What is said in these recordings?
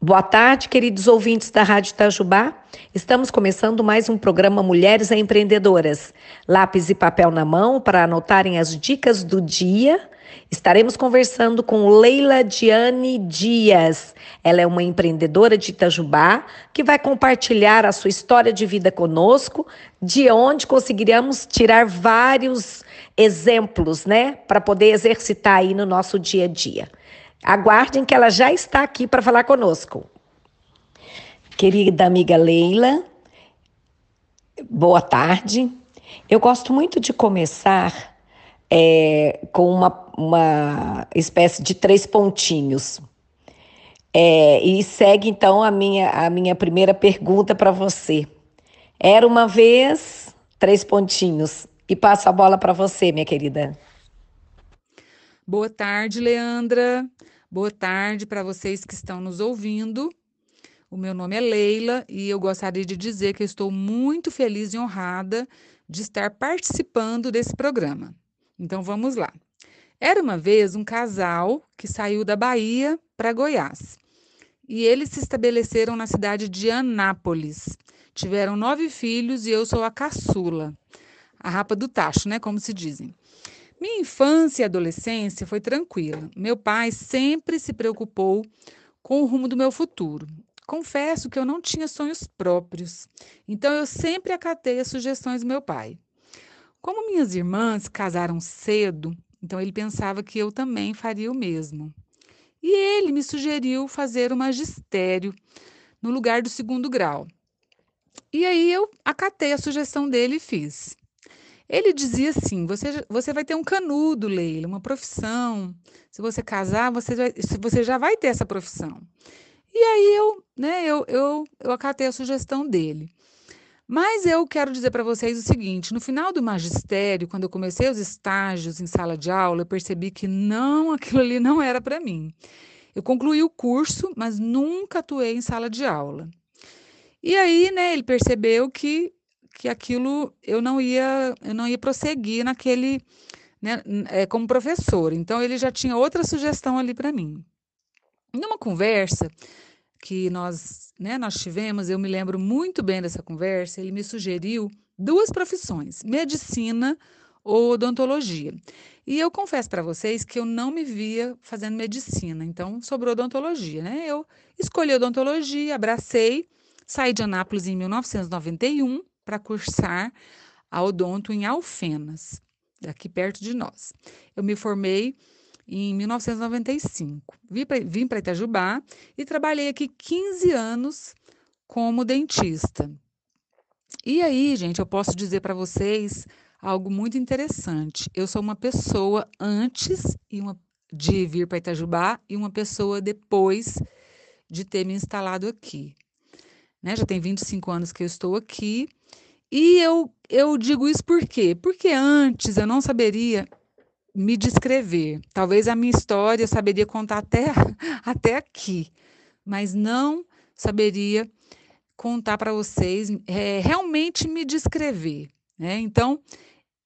Boa tarde, queridos ouvintes da Rádio Itajubá. Estamos começando mais um programa Mulheres Empreendedoras. Lápis e papel na mão para anotarem as dicas do dia. Estaremos conversando com Leila Diane Dias. Ela é uma empreendedora de Itajubá que vai compartilhar a sua história de vida conosco, de onde conseguiríamos tirar vários exemplos, né, para poder exercitar aí no nosso dia a dia. Aguardem que ela já está aqui para falar conosco. Querida amiga Leila, boa tarde. Eu gosto muito de começar é, com uma, uma espécie de três pontinhos. É, e segue então a minha, a minha primeira pergunta para você. Era uma vez, três pontinhos. E passo a bola para você, minha querida. Boa tarde, Leandra. Boa tarde para vocês que estão nos ouvindo. O meu nome é Leila e eu gostaria de dizer que estou muito feliz e honrada de estar participando desse programa. Então vamos lá. Era uma vez um casal que saiu da Bahia para Goiás e eles se estabeleceram na cidade de Anápolis. Tiveram nove filhos e eu sou a caçula, a rapa do tacho, né? Como se dizem. Minha infância e adolescência foi tranquila. Meu pai sempre se preocupou com o rumo do meu futuro. Confesso que eu não tinha sonhos próprios, então eu sempre acatei as sugestões do meu pai. Como minhas irmãs casaram cedo, então ele pensava que eu também faria o mesmo. E ele me sugeriu fazer o magistério no lugar do segundo grau. E aí eu acatei a sugestão dele e fiz. Ele dizia assim: você, você vai ter um canudo, Leila, uma profissão. Se você casar, você, vai, você já vai ter essa profissão. E aí eu, né, eu, eu, eu acatei a sugestão dele. Mas eu quero dizer para vocês o seguinte: no final do magistério, quando eu comecei os estágios em sala de aula, eu percebi que não, aquilo ali não era para mim. Eu concluí o curso, mas nunca atuei em sala de aula. E aí, né, ele percebeu que que aquilo eu não ia eu não ia prosseguir naquele né, é, como professor. Então ele já tinha outra sugestão ali para mim. Numa conversa que nós né, nós tivemos, eu me lembro muito bem dessa conversa. Ele me sugeriu duas profissões: medicina ou odontologia. E eu confesso para vocês que eu não me via fazendo medicina, então sobrou odontologia, né? Eu escolhi odontologia, abracei, saí de Anápolis em 1991 para cursar a odonto em Alfenas, aqui perto de nós. Eu me formei em 1995. Vim para Itajubá e trabalhei aqui 15 anos como dentista. E aí, gente, eu posso dizer para vocês algo muito interessante. Eu sou uma pessoa antes de vir para Itajubá e uma pessoa depois de ter me instalado aqui. Né? Já tem 25 anos que eu estou aqui e eu, eu digo isso por quê? Porque antes eu não saberia me descrever. Talvez a minha história eu saberia contar até, até aqui, mas não saberia contar para vocês, é, realmente me descrever. Né? Então,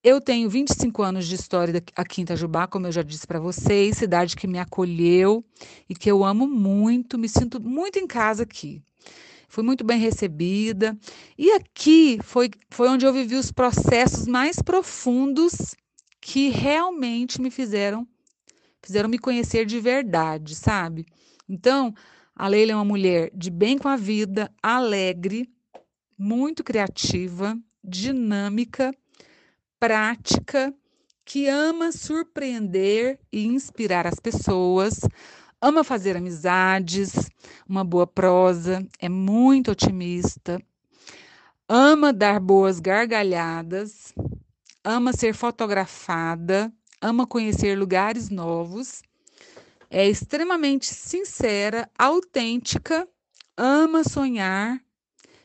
eu tenho 25 anos de história aqui em Itajubá, como eu já disse para vocês, cidade que me acolheu e que eu amo muito, me sinto muito em casa aqui fui muito bem recebida. E aqui foi, foi onde eu vivi os processos mais profundos que realmente me fizeram fizeram me conhecer de verdade, sabe? Então, a Leila é uma mulher de bem com a vida, alegre, muito criativa, dinâmica, prática, que ama surpreender e inspirar as pessoas, ama fazer amizades, uma boa prosa, é muito otimista, ama dar boas gargalhadas, ama ser fotografada, ama conhecer lugares novos, é extremamente sincera, autêntica, ama sonhar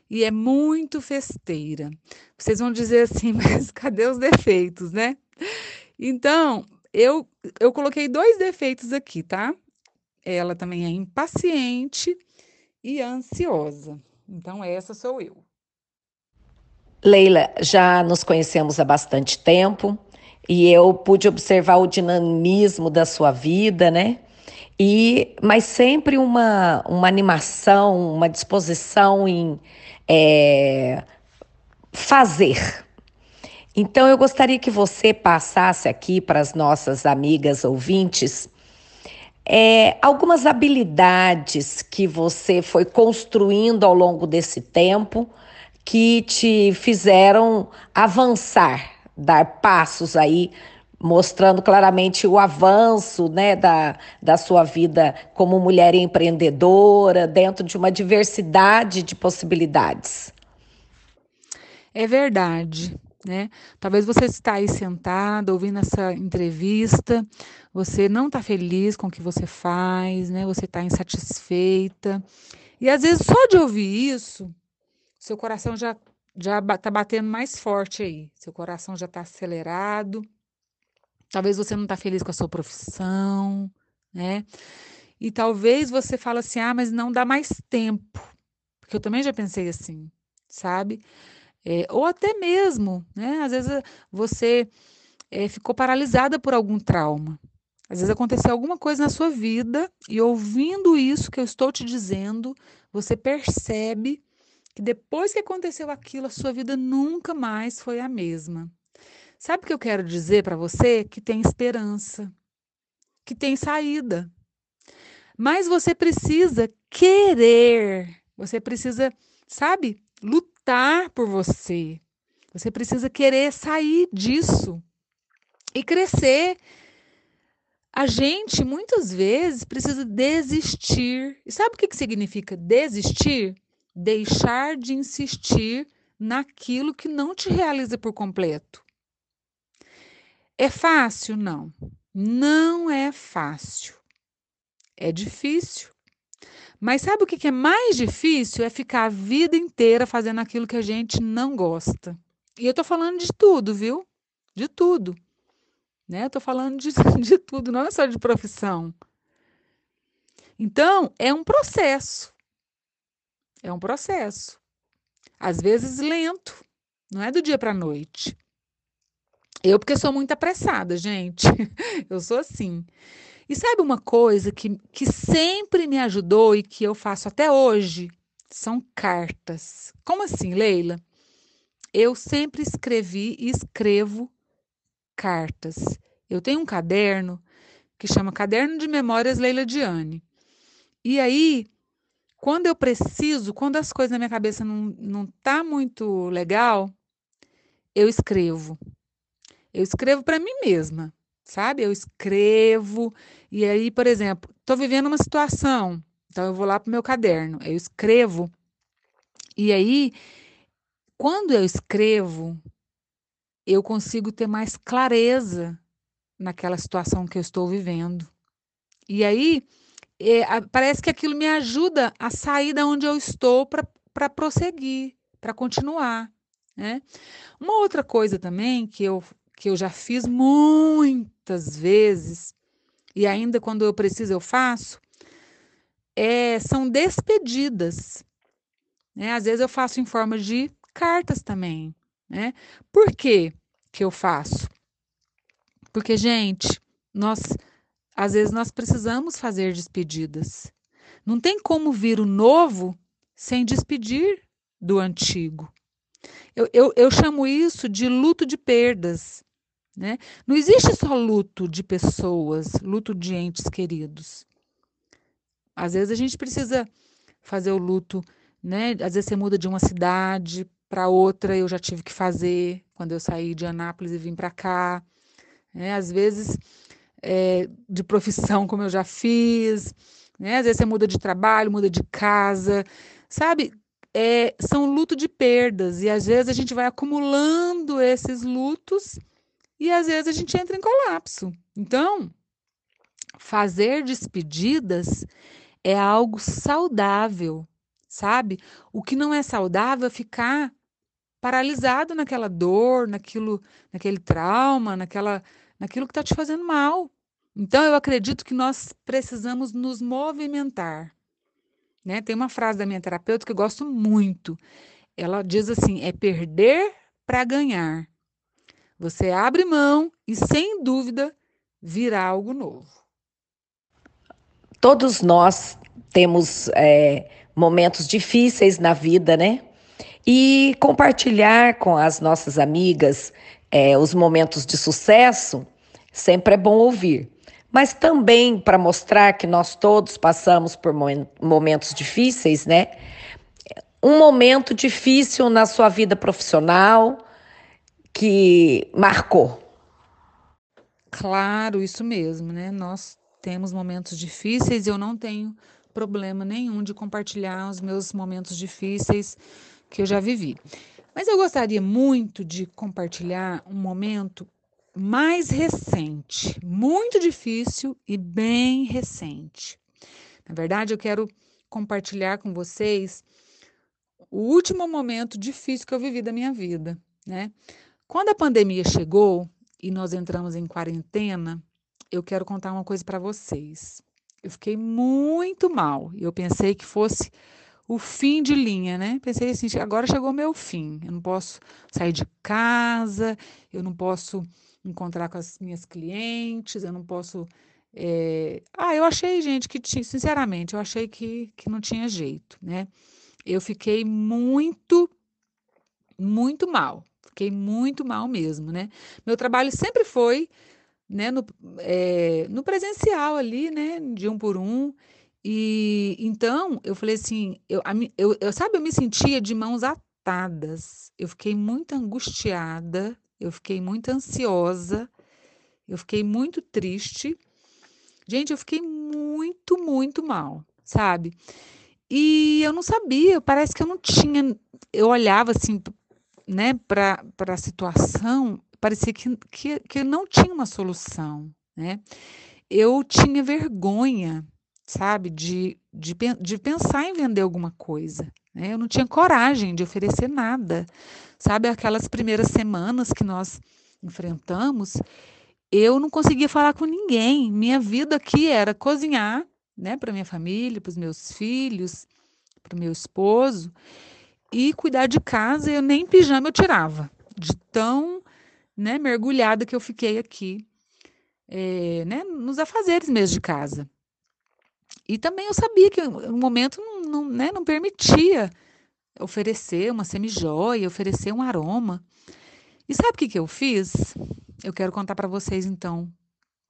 e é muito festeira. Vocês vão dizer assim, mas cadê os defeitos, né? Então, eu, eu coloquei dois defeitos aqui, tá? Ela também é impaciente e ansiosa. Então, essa sou eu. Leila, já nos conhecemos há bastante tempo e eu pude observar o dinamismo da sua vida, né? e mas sempre uma, uma animação, uma disposição em é, fazer. Então eu gostaria que você passasse aqui para as nossas amigas ouvintes é, algumas habilidades que você foi construindo ao longo desse tempo que te fizeram avançar, dar passos aí, mostrando claramente o avanço né, da, da sua vida como mulher empreendedora, dentro de uma diversidade de possibilidades. É verdade. Né? Talvez você está aí sentado ouvindo essa entrevista, você não está feliz com o que você faz, né? Você está insatisfeita. E às vezes só de ouvir isso, seu coração já já está batendo mais forte aí. Seu coração já está acelerado. Talvez você não está feliz com a sua profissão, né? E talvez você fale assim, ah, mas não dá mais tempo. Porque eu também já pensei assim, sabe? É, ou até mesmo, né? Às vezes você é, ficou paralisada por algum trauma. Às vezes aconteceu alguma coisa na sua vida e ouvindo isso que eu estou te dizendo, você percebe que depois que aconteceu aquilo, a sua vida nunca mais foi a mesma. Sabe o que eu quero dizer para você? Que tem esperança, que tem saída. Mas você precisa querer, você precisa, sabe, lutar por você. Você precisa querer sair disso e crescer. A gente muitas vezes precisa desistir. E sabe o que significa desistir? Deixar de insistir naquilo que não te realiza por completo. É fácil? Não. Não é fácil. É difícil. Mas sabe o que é mais difícil? É ficar a vida inteira fazendo aquilo que a gente não gosta. E eu tô falando de tudo, viu? De tudo. Né? Tô falando de, de tudo, não é só de profissão. Então, é um processo. É um processo. Às vezes lento, não é do dia para a noite. Eu, porque sou muito apressada, gente. Eu sou assim. E sabe uma coisa que, que sempre me ajudou e que eu faço até hoje? São cartas. Como assim, Leila? Eu sempre escrevi e escrevo cartas. Eu tenho um caderno que chama Caderno de Memórias Leila Diane. E aí, quando eu preciso, quando as coisas na minha cabeça não, não tá muito legal, eu escrevo. Eu escrevo para mim mesma sabe? Eu escrevo, e aí, por exemplo, estou vivendo uma situação, então eu vou lá para o meu caderno, eu escrevo, e aí, quando eu escrevo, eu consigo ter mais clareza naquela situação que eu estou vivendo. E aí, é, parece que aquilo me ajuda a sair da onde eu estou para prosseguir, para continuar. Né? Uma outra coisa também que eu, que eu já fiz muitas vezes, e ainda quando eu preciso eu faço, é, são despedidas. Né? Às vezes eu faço em forma de cartas também. Né? Por que, que eu faço? Porque, gente, nós às vezes nós precisamos fazer despedidas. Não tem como vir o novo sem despedir do antigo. Eu, eu, eu chamo isso de luto de perdas. Né? Não existe só luto de pessoas, luto de entes queridos. Às vezes a gente precisa fazer o luto, né? Às vezes você muda de uma cidade para outra, eu já tive que fazer quando eu saí de Anápolis e vim para cá. Né? Às vezes é, de profissão, como eu já fiz. Né? Às vezes você muda de trabalho, muda de casa, sabe? É, são luto de perdas e às vezes a gente vai acumulando esses lutos e às vezes a gente entra em colapso. Então, fazer despedidas é algo saudável, sabe? O que não é saudável é ficar paralisado naquela dor, naquilo, naquele trauma, naquela, naquilo que está te fazendo mal. Então, eu acredito que nós precisamos nos movimentar. Né? Tem uma frase da minha terapeuta que eu gosto muito. Ela diz assim: é perder para ganhar. Você abre mão e, sem dúvida, virá algo novo. todos nós temos é, momentos difíceis na vida, né? E compartilhar com as nossas amigas é, os momentos de sucesso sempre é bom ouvir. Mas também para mostrar que nós todos passamos por momentos difíceis, né? Um momento difícil na sua vida profissional que marcou. Claro, isso mesmo, né? Nós temos momentos difíceis eu não tenho problema nenhum de compartilhar os meus momentos difíceis que eu já vivi. Mas eu gostaria muito de compartilhar um momento mais recente, muito difícil e bem recente. Na verdade, eu quero compartilhar com vocês o último momento difícil que eu vivi da minha vida, né? Quando a pandemia chegou e nós entramos em quarentena, eu quero contar uma coisa para vocês. Eu fiquei muito mal. Eu pensei que fosse o fim de linha, né? Pensei assim, agora chegou meu fim. Eu não posso sair de casa, eu não posso encontrar com as minhas clientes, eu não posso. É... Ah, eu achei, gente, que tinha, sinceramente, eu achei que, que não tinha jeito, né? Eu fiquei muito, muito mal. Fiquei muito mal mesmo, né? Meu trabalho sempre foi né, no, é, no presencial ali, né, de um por um. E então eu falei assim, eu, eu, eu sabe, eu me sentia de mãos atadas. Eu fiquei muito angustiada, eu fiquei muito ansiosa, eu fiquei muito triste. Gente, eu fiquei muito, muito mal, sabe? E eu não sabia, parece que eu não tinha. Eu olhava assim, né, para a situação parecia que, que, que não tinha uma solução, né? Eu tinha vergonha, sabe, de, de, de pensar em vender alguma coisa. Né? Eu não tinha coragem de oferecer nada. Sabe, aquelas primeiras semanas que nós enfrentamos, eu não conseguia falar com ninguém. Minha vida aqui era cozinhar, né, para minha família, para os meus filhos, para o meu esposo, e cuidar de casa. Eu nem pijama eu tirava, de tão né, mergulhada que eu fiquei aqui, é, né, nos afazeres mesmo de casa. E também eu sabia que o momento não, não, né, não permitia oferecer uma semijoia, oferecer um aroma. E sabe o que, que eu fiz? Eu quero contar para vocês então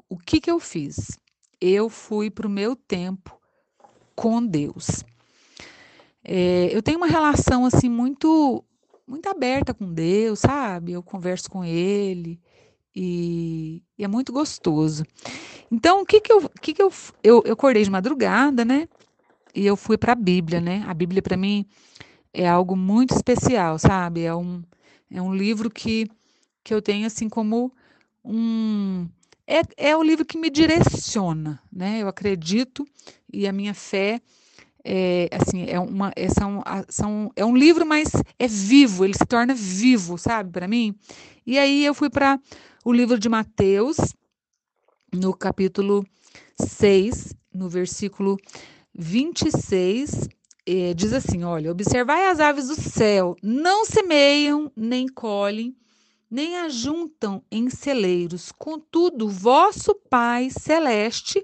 o que, que eu fiz. Eu fui para o meu tempo com Deus. É, eu tenho uma relação assim muito muito aberta com Deus, sabe? Eu converso com Ele e, e é muito gostoso. Então, o que que eu, que que eu, eu, eu acordei de madrugada, né? E eu fui para a Bíblia, né? A Bíblia para mim é algo muito especial, sabe? É um, é um livro que, que eu tenho assim como um é, é o livro que me direciona, né? Eu acredito e a minha fé é, assim, é, uma, é, são, são, é um livro, mas é vivo, ele se torna vivo, sabe, para mim? E aí eu fui para o livro de Mateus, no capítulo 6, no versículo 26, é, diz assim: Olha, observai as aves do céu, não semeiam, nem colhem, nem ajuntam em celeiros, contudo, vosso Pai celeste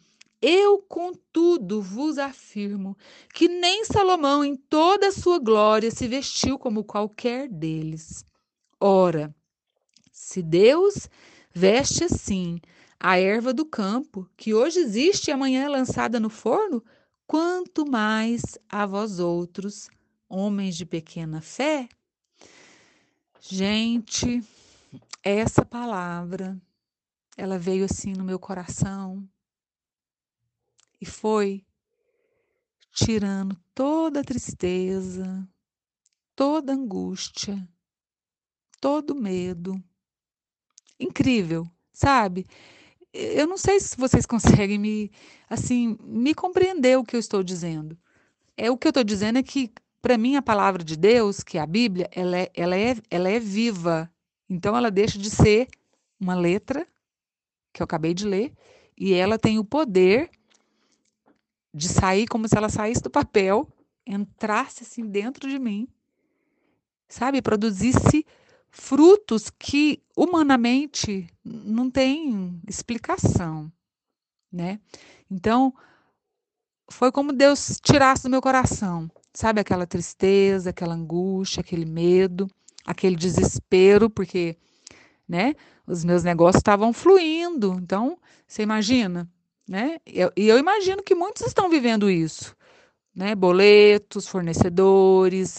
Eu, contudo, vos afirmo que nem Salomão, em toda a sua glória, se vestiu como qualquer deles. Ora, se Deus veste assim a erva do campo, que hoje existe e amanhã é lançada no forno, quanto mais a vós outros, homens de pequena fé? Gente, essa palavra, ela veio assim no meu coração e foi tirando toda a tristeza, toda a angústia, todo o medo. Incrível, sabe? Eu não sei se vocês conseguem me assim me compreender o que eu estou dizendo. É o que eu estou dizendo é que para mim, a palavra de Deus, que é a Bíblia, ela é, ela, é, ela é viva. Então, ela deixa de ser uma letra, que eu acabei de ler, e ela tem o poder de sair como se ela saísse do papel, entrasse assim dentro de mim, sabe? Produzisse frutos que humanamente não tem explicação, né? Então, foi como Deus tirasse do meu coração, sabe? Aquela tristeza, aquela angústia, aquele medo, aquele desespero, porque, né? Os meus negócios estavam fluindo. Então, você imagina, né? E eu, imagino que muitos estão vivendo isso, né? Boletos, fornecedores,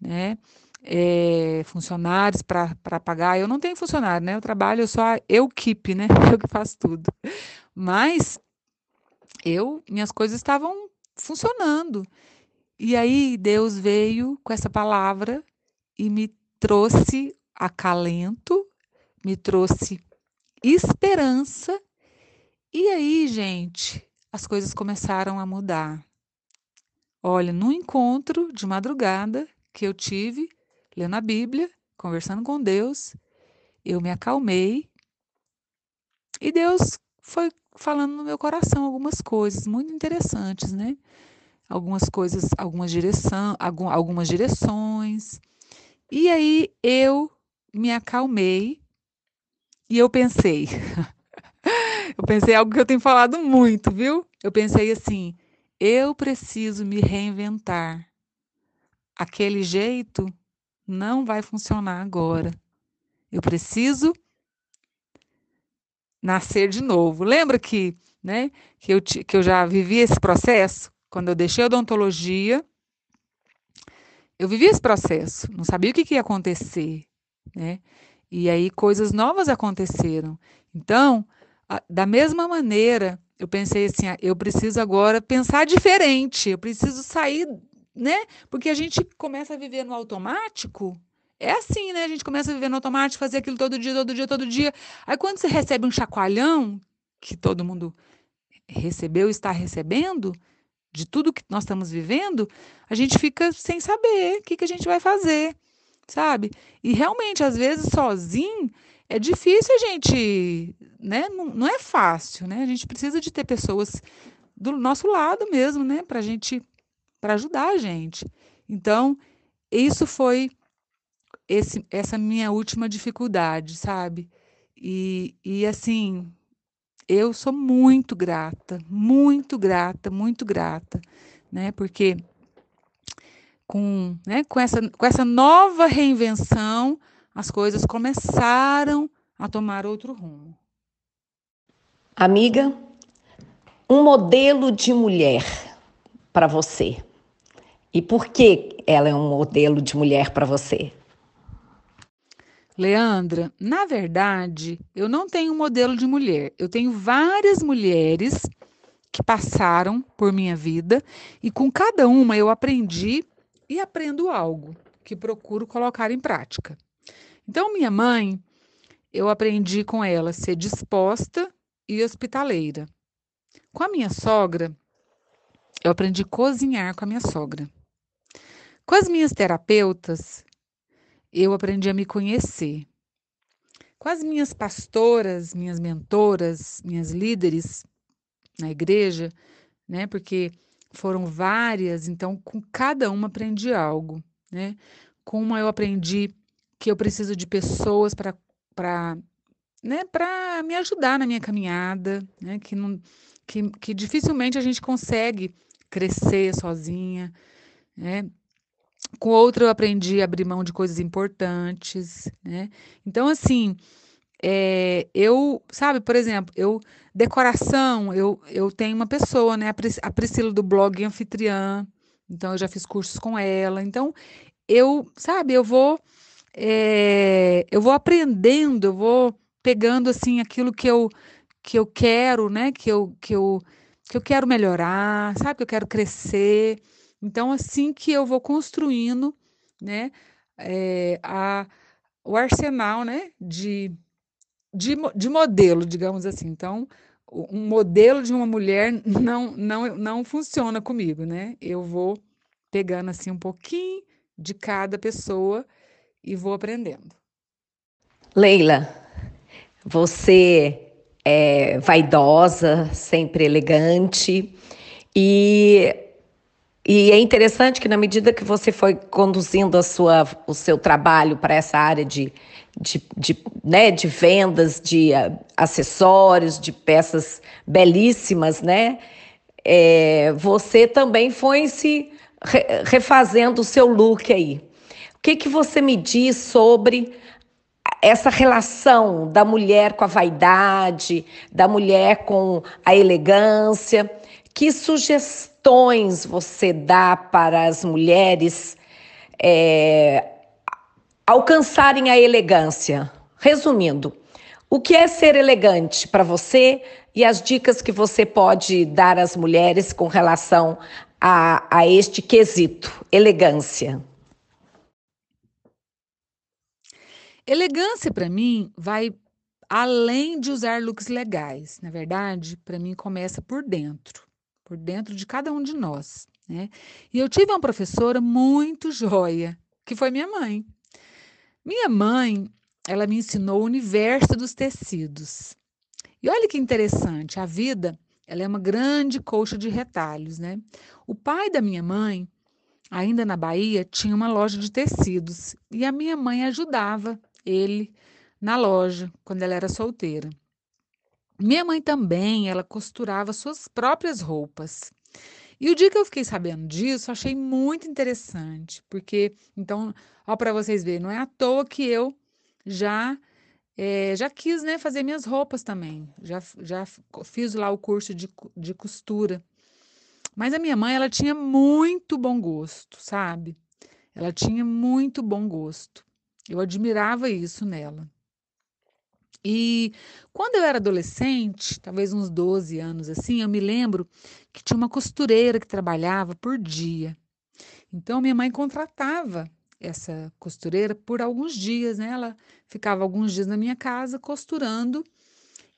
né? É, funcionários para pagar. Eu não tenho funcionário, né? Eu trabalho só eu keep, né? Eu que faço tudo. Mas eu, minhas coisas estavam funcionando. E aí Deus veio com essa palavra e me trouxe acalento, me trouxe esperança. E aí, gente, as coisas começaram a mudar. Olha, no encontro de madrugada que eu tive, lendo a Bíblia, conversando com Deus, eu me acalmei e Deus foi falando no meu coração algumas coisas muito interessantes, né? Algumas coisas, algumas direção, algumas direções. E aí eu me acalmei e eu pensei, eu pensei algo que eu tenho falado muito, viu? Eu pensei assim, eu preciso me reinventar. Aquele jeito não vai funcionar agora. Eu preciso nascer de novo. Lembra que, né, que, eu, que eu já vivi esse processo? Quando eu deixei a odontologia, eu vivi esse processo, não sabia o que, que ia acontecer, né? E aí coisas novas aconteceram. Então, da mesma maneira, eu pensei assim, ah, eu preciso agora pensar diferente, eu preciso sair, né? Porque a gente começa a viver no automático, é assim, né? A gente começa a viver no automático, fazer aquilo todo dia, todo dia, todo dia. Aí quando você recebe um chacoalhão, que todo mundo recebeu está recebendo, de tudo que nós estamos vivendo, a gente fica sem saber o que, que a gente vai fazer, sabe? E realmente, às vezes, sozinho, é difícil a gente, né? Não, não é fácil, né? A gente precisa de ter pessoas do nosso lado mesmo, né? Para gente, para ajudar a gente. Então, isso foi esse, essa minha última dificuldade, sabe? E, e assim, eu sou muito grata, muito grata, muito grata, né? Porque com, né, com, essa, com essa nova reinvenção, as coisas começaram a tomar outro rumo. Amiga, um modelo de mulher para você. E por que ela é um modelo de mulher para você? Leandra, na verdade, eu não tenho um modelo de mulher. Eu tenho várias mulheres que passaram por minha vida e com cada uma eu aprendi e aprendo algo que procuro colocar em prática. Então, minha mãe, eu aprendi com ela a ser disposta e hospitaleira. Com a minha sogra, eu aprendi a cozinhar com a minha sogra. Com as minhas terapeutas, eu aprendi a me conhecer. Com as minhas pastoras, minhas mentoras, minhas líderes na igreja, né? Porque foram várias, então com cada uma aprendi algo, né? Com uma eu aprendi que eu preciso de pessoas para para né, para me ajudar na minha caminhada, né? Que não que, que dificilmente a gente consegue crescer sozinha, né? Com outra eu aprendi a abrir mão de coisas importantes, né? Então, assim, é, eu, sabe, por exemplo, eu, decoração, eu, eu tenho uma pessoa, né? A Priscila do blog Anfitriã, então eu já fiz cursos com ela. Então, eu, sabe, eu vou, é, eu vou aprendendo, eu vou pegando, assim, aquilo que eu, que eu quero, né? Que eu, que eu, que eu quero melhorar, sabe? Que eu quero crescer. Então, assim que eu vou construindo, né, é, a, o arsenal, né, de, de, de modelo, digamos assim. Então, um modelo de uma mulher não, não, não funciona comigo, né? Eu vou pegando assim um pouquinho de cada pessoa e vou aprendendo. Leila, você é vaidosa, sempre elegante e e é interessante que na medida que você foi conduzindo a sua, o seu trabalho para essa área de, de, de, né, de vendas, de uh, acessórios, de peças belíssimas, né? É, você também foi se re, refazendo o seu look aí. Que, que você me diz sobre essa relação da mulher com a vaidade, da mulher com a elegância? Que sugestões você dá para as mulheres é, alcançarem a elegância? Resumindo, o que é ser elegante para você e as dicas que você pode dar às mulheres com relação a, a este quesito, elegância? Elegância, para mim, vai além de usar looks legais. Na verdade, para mim, começa por dentro por dentro de cada um de nós. Né? E eu tive uma professora muito joia, que foi minha mãe. Minha mãe, ela me ensinou o universo dos tecidos. E olha que interessante, a vida, ela é uma grande colcha de retalhos, né? O pai da minha mãe, ainda na Bahia, tinha uma loja de tecidos e a minha mãe ajudava ele na loja quando ela era solteira. Minha mãe também, ela costurava suas próprias roupas. E o dia que eu fiquei sabendo disso, achei muito interessante, porque então, ó para vocês verem, não é à toa que eu já é, já quis né, fazer minhas roupas também, já, já fiz lá o curso de, de costura. Mas a minha mãe, ela tinha muito bom gosto, sabe? Ela tinha muito bom gosto. Eu admirava isso nela. E quando eu era adolescente, talvez uns 12 anos assim, eu me lembro que tinha uma costureira que trabalhava por dia. Então minha mãe contratava essa costureira por alguns dias, né? Ela ficava alguns dias na minha casa costurando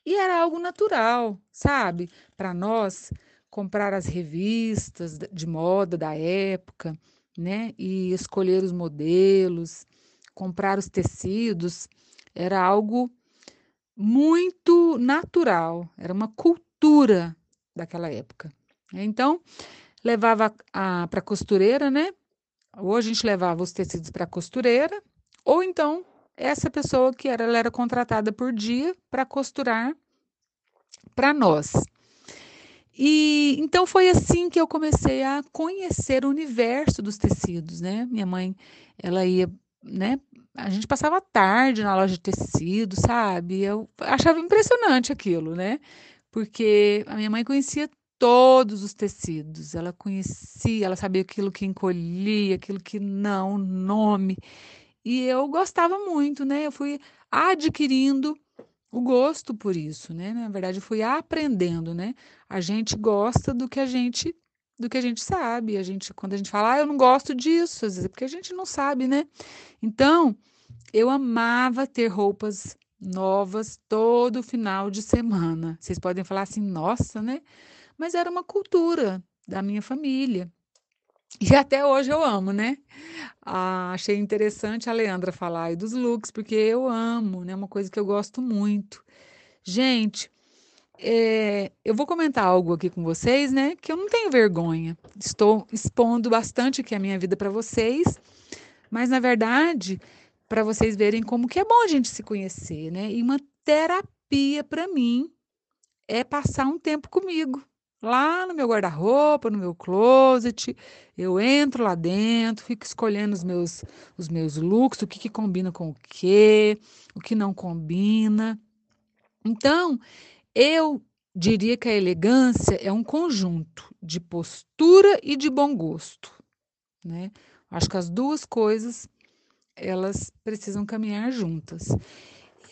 e era algo natural, sabe? Para nós comprar as revistas de moda da época, né? E escolher os modelos, comprar os tecidos, era algo muito natural, era uma cultura daquela época. Então, levava para a costureira, né? Ou a gente levava os tecidos para a costureira, ou então essa pessoa que era, ela era contratada por dia para costurar para nós. E então foi assim que eu comecei a conhecer o universo dos tecidos, né? Minha mãe, ela ia, né, a gente passava tarde na loja de tecido, sabe? Eu achava impressionante aquilo, né? Porque a minha mãe conhecia todos os tecidos, ela conhecia, ela sabia aquilo que encolhia, aquilo que não, nome. E eu gostava muito, né? Eu fui adquirindo o gosto por isso, né? Na verdade, eu fui aprendendo, né? A gente gosta do que a gente do que a gente sabe. A gente, quando a gente fala, ah, eu não gosto disso, às vezes é porque a gente não sabe, né? Então, eu amava ter roupas novas todo final de semana. Vocês podem falar assim, nossa, né? Mas era uma cultura da minha família. E até hoje eu amo, né? Ah, achei interessante a Leandra falar aí dos looks, porque eu amo, né? Uma coisa que eu gosto muito. Gente, é, eu vou comentar algo aqui com vocês, né? Que eu não tenho vergonha. Estou expondo bastante aqui a minha vida para vocês, mas na verdade, para vocês verem como que é bom a gente se conhecer, né? E uma terapia para mim é passar um tempo comigo. Lá no meu guarda-roupa, no meu closet, eu entro lá dentro, fico escolhendo os meus, os meus looks, o que, que combina com o que, o que não combina. Então, eu diria que a elegância é um conjunto de postura e de bom gosto, né? Acho que as duas coisas elas precisam caminhar juntas.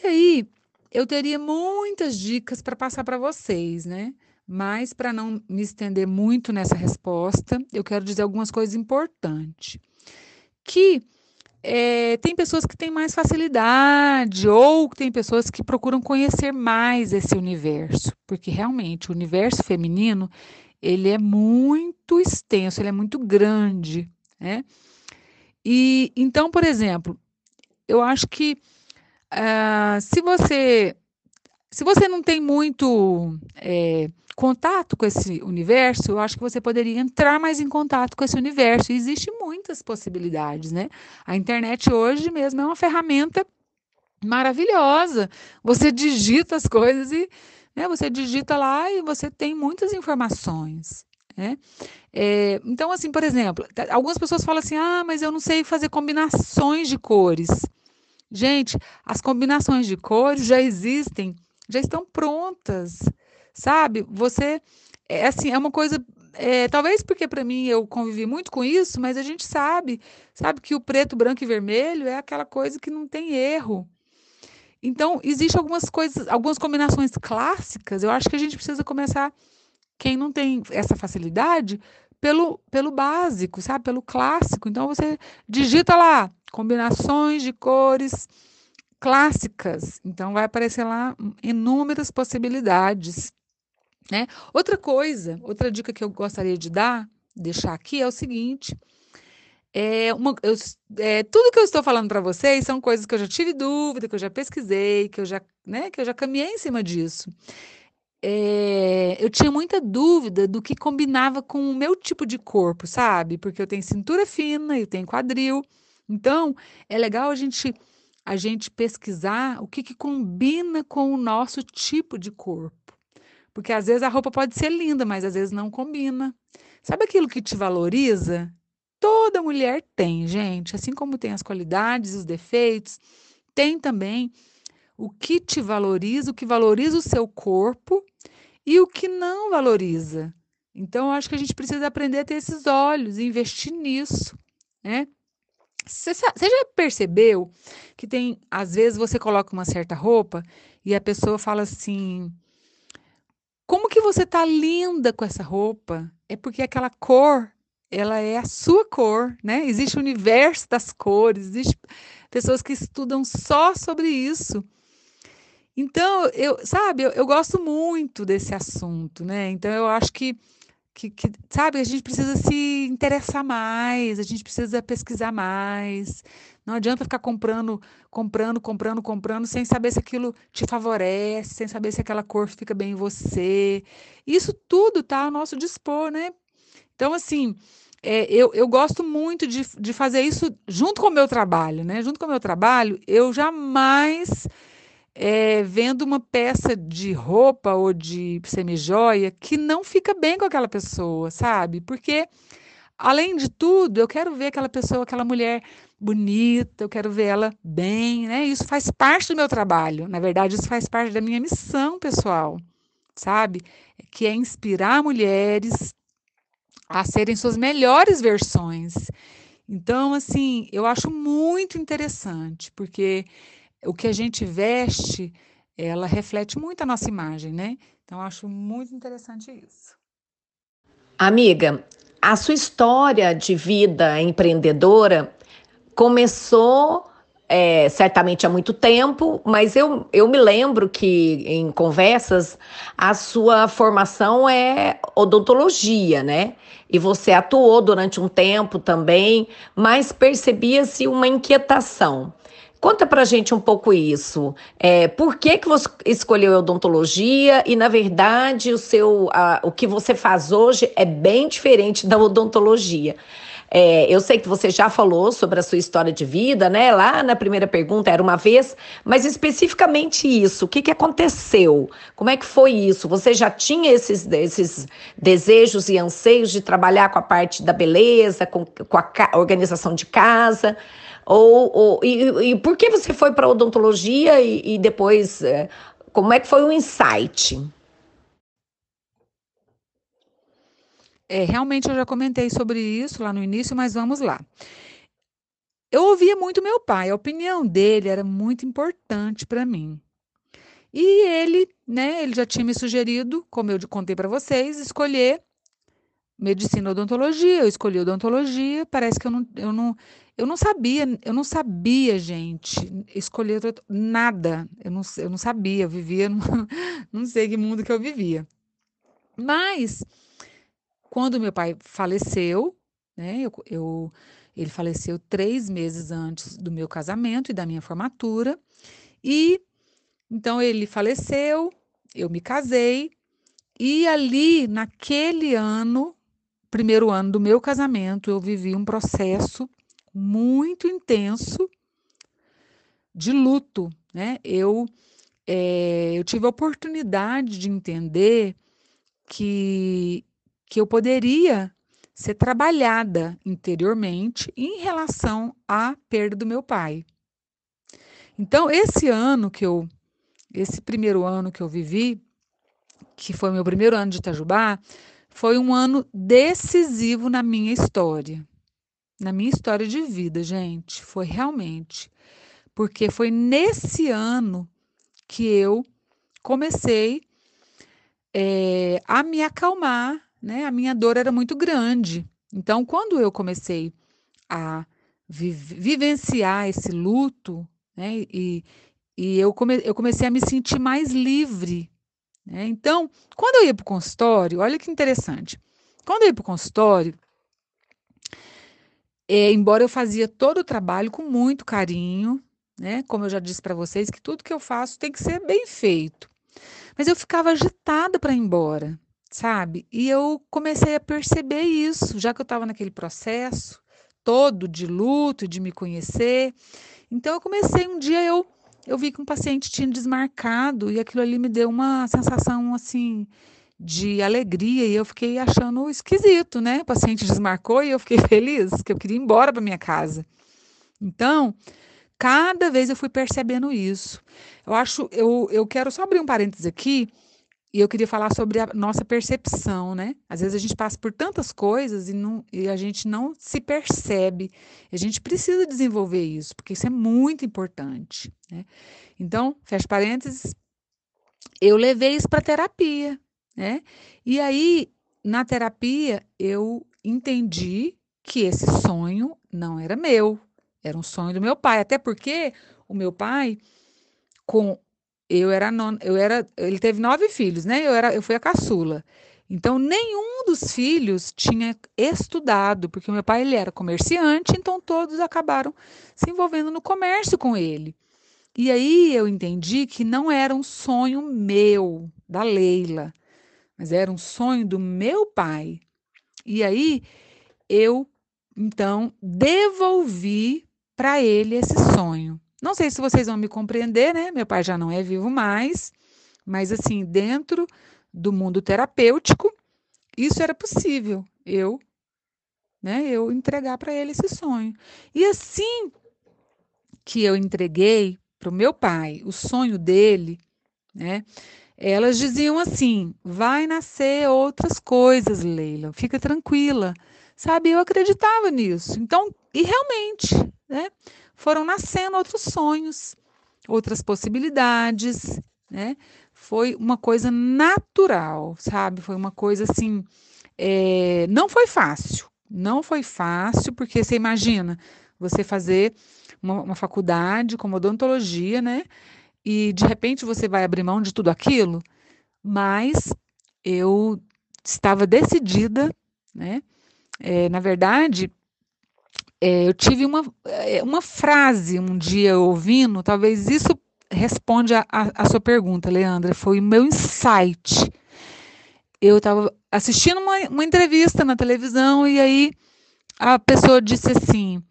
E aí, eu teria muitas dicas para passar para vocês, né? Mas para não me estender muito nessa resposta, eu quero dizer algumas coisas importantes. Que é, tem pessoas que têm mais facilidade, ou tem pessoas que procuram conhecer mais esse universo, porque realmente o universo feminino ele é muito extenso, ele é muito grande, né? E então, por exemplo, eu acho que uh, se você se você não tem muito é, contato com esse universo, eu acho que você poderia entrar mais em contato com esse universo. E existem muitas possibilidades, né? A internet hoje mesmo é uma ferramenta maravilhosa. Você digita as coisas e né, você digita lá e você tem muitas informações. Né? É, então, assim, por exemplo, algumas pessoas falam assim: ah, mas eu não sei fazer combinações de cores. Gente, as combinações de cores já existem, já estão prontas, sabe? Você, é assim, é uma coisa é, talvez porque para mim eu convivi muito com isso, mas a gente sabe, sabe que o preto, branco e vermelho é aquela coisa que não tem erro. Então, existem algumas coisas, algumas combinações clássicas. Eu acho que a gente precisa começar, quem não tem essa facilidade, pelo, pelo básico, sabe? Pelo clássico. Então, você digita lá combinações de cores clássicas. Então, vai aparecer lá inúmeras possibilidades. Né? Outra coisa, outra dica que eu gostaria de dar, deixar aqui, é o seguinte é uma, eu, é, tudo que eu estou falando para vocês são coisas que eu já tive dúvida, que eu já pesquisei, que eu já, né, que eu já caminhei em cima disso. É, eu tinha muita dúvida do que combinava com o meu tipo de corpo, sabe? Porque eu tenho cintura fina, eu tenho quadril. Então, é legal a gente a gente pesquisar o que, que combina com o nosso tipo de corpo. Porque às vezes a roupa pode ser linda, mas às vezes não combina. Sabe aquilo que te valoriza? Toda mulher tem, gente, assim como tem as qualidades os defeitos, tem também o que te valoriza, o que valoriza o seu corpo e o que não valoriza. Então, eu acho que a gente precisa aprender a ter esses olhos investir nisso, né? Você já percebeu que tem, às vezes, você coloca uma certa roupa e a pessoa fala assim: como que você tá linda com essa roupa? É porque aquela cor ela é a sua cor, né? Existe o universo das cores, existe pessoas que estudam só sobre isso. Então, eu, sabe, eu, eu gosto muito desse assunto, né? Então, eu acho que, que, que, sabe, a gente precisa se interessar mais, a gente precisa pesquisar mais. Não adianta ficar comprando, comprando, comprando, comprando, sem saber se aquilo te favorece, sem saber se aquela cor fica bem em você. Isso tudo está ao nosso dispor, né? Então, assim, é, eu, eu gosto muito de, de fazer isso junto com o meu trabalho, né? Junto com o meu trabalho, eu jamais é, vendo uma peça de roupa ou de semijoia que não fica bem com aquela pessoa, sabe? Porque, além de tudo, eu quero ver aquela pessoa, aquela mulher bonita, eu quero ver ela bem, né? Isso faz parte do meu trabalho. Na verdade, isso faz parte da minha missão pessoal, sabe? Que é inspirar mulheres a serem suas melhores versões. Então, assim, eu acho muito interessante, porque o que a gente veste, ela reflete muito a nossa imagem, né? Então, acho muito interessante isso. Amiga, a sua história de vida empreendedora começou é, certamente há muito tempo, mas eu, eu me lembro que em conversas a sua formação é odontologia, né? E você atuou durante um tempo também, mas percebia-se uma inquietação. Conta pra gente um pouco isso. É, por que, que você escolheu odontologia e, na verdade, o, seu, a, o que você faz hoje é bem diferente da odontologia? É, eu sei que você já falou sobre a sua história de vida, né? Lá na primeira pergunta era uma vez, mas especificamente isso, o que, que aconteceu? Como é que foi isso? Você já tinha esses, esses desejos e anseios de trabalhar com a parte da beleza, com, com a organização de casa? Ou, ou e, e, por que você foi para odontologia e, e depois é, como é que foi o insight? É, realmente eu já comentei sobre isso lá no início, mas vamos lá. Eu ouvia muito meu pai, a opinião dele era muito importante para mim. E ele, né, ele já tinha me sugerido, como eu contei para vocês, escolher medicina odontologia. Eu escolhi odontologia, parece que eu não, eu não, eu não sabia, eu não sabia, gente, escolher nada. Eu não, eu não sabia, eu vivia, num, não sei que mundo que eu vivia. Mas quando meu pai faleceu, né? Eu, eu, ele faleceu três meses antes do meu casamento e da minha formatura. E então ele faleceu, eu me casei, e ali, naquele ano, primeiro ano do meu casamento, eu vivi um processo muito intenso de luto, né? Eu, é, eu tive a oportunidade de entender que, que eu poderia ser trabalhada interiormente em relação à perda do meu pai. Então, esse ano que eu, esse primeiro ano que eu vivi, que foi meu primeiro ano de Itajubá, foi um ano decisivo na minha história. Na minha história de vida, gente. Foi realmente. Porque foi nesse ano que eu comecei é, a me acalmar, né? A minha dor era muito grande. Então, quando eu comecei a vi vivenciar esse luto, né? E, e eu, come eu comecei a me sentir mais livre. Né? Então, quando eu ia para o consultório, olha que interessante. Quando eu ia para o consultório, é, embora eu fazia todo o trabalho com muito carinho, né? Como eu já disse para vocês, que tudo que eu faço tem que ser bem feito. Mas eu ficava agitada para ir embora, sabe? E eu comecei a perceber isso, já que eu estava naquele processo todo de luto, de me conhecer. Então eu comecei um dia eu eu vi que um paciente tinha desmarcado e aquilo ali me deu uma sensação assim de alegria e eu fiquei achando esquisito, né? O paciente desmarcou e eu fiquei feliz, que eu queria ir embora para minha casa. Então, cada vez eu fui percebendo isso. Eu acho, eu, eu quero só abrir um parênteses aqui e eu queria falar sobre a nossa percepção, né? Às vezes a gente passa por tantas coisas e, não, e a gente não se percebe. A gente precisa desenvolver isso, porque isso é muito importante. Né? Então, fecha parênteses, eu levei isso para terapia, né? E aí, na terapia, eu entendi que esse sonho não era meu, era um sonho do meu pai. Até porque o meu pai, com eu era non, eu era, ele teve nove filhos, né? Eu era, eu fui a caçula. Então nenhum dos filhos tinha estudado, porque meu pai ele era comerciante, então todos acabaram se envolvendo no comércio com ele. E aí eu entendi que não era um sonho meu, da Leila, mas era um sonho do meu pai. E aí eu então devolvi para ele esse sonho. Não sei se vocês vão me compreender, né? Meu pai já não é vivo mais, mas assim, dentro do mundo terapêutico, isso era possível. Eu, né, eu entregar para ele esse sonho. E assim que eu entreguei para o meu pai o sonho dele, né? Elas diziam assim: vai nascer outras coisas, Leila, fica tranquila. Sabe, eu acreditava nisso. Então, e realmente, né? foram nascendo outros sonhos, outras possibilidades, né? Foi uma coisa natural, sabe? Foi uma coisa assim. É, não foi fácil, não foi fácil, porque você imagina você fazer uma, uma faculdade como odontologia, né? E de repente você vai abrir mão de tudo aquilo, mas eu estava decidida, né? É, na verdade, é, eu tive uma, é, uma frase um dia ouvindo, talvez isso responde a, a, a sua pergunta, Leandra, foi o meu insight. Eu estava assistindo uma, uma entrevista na televisão e aí a pessoa disse assim: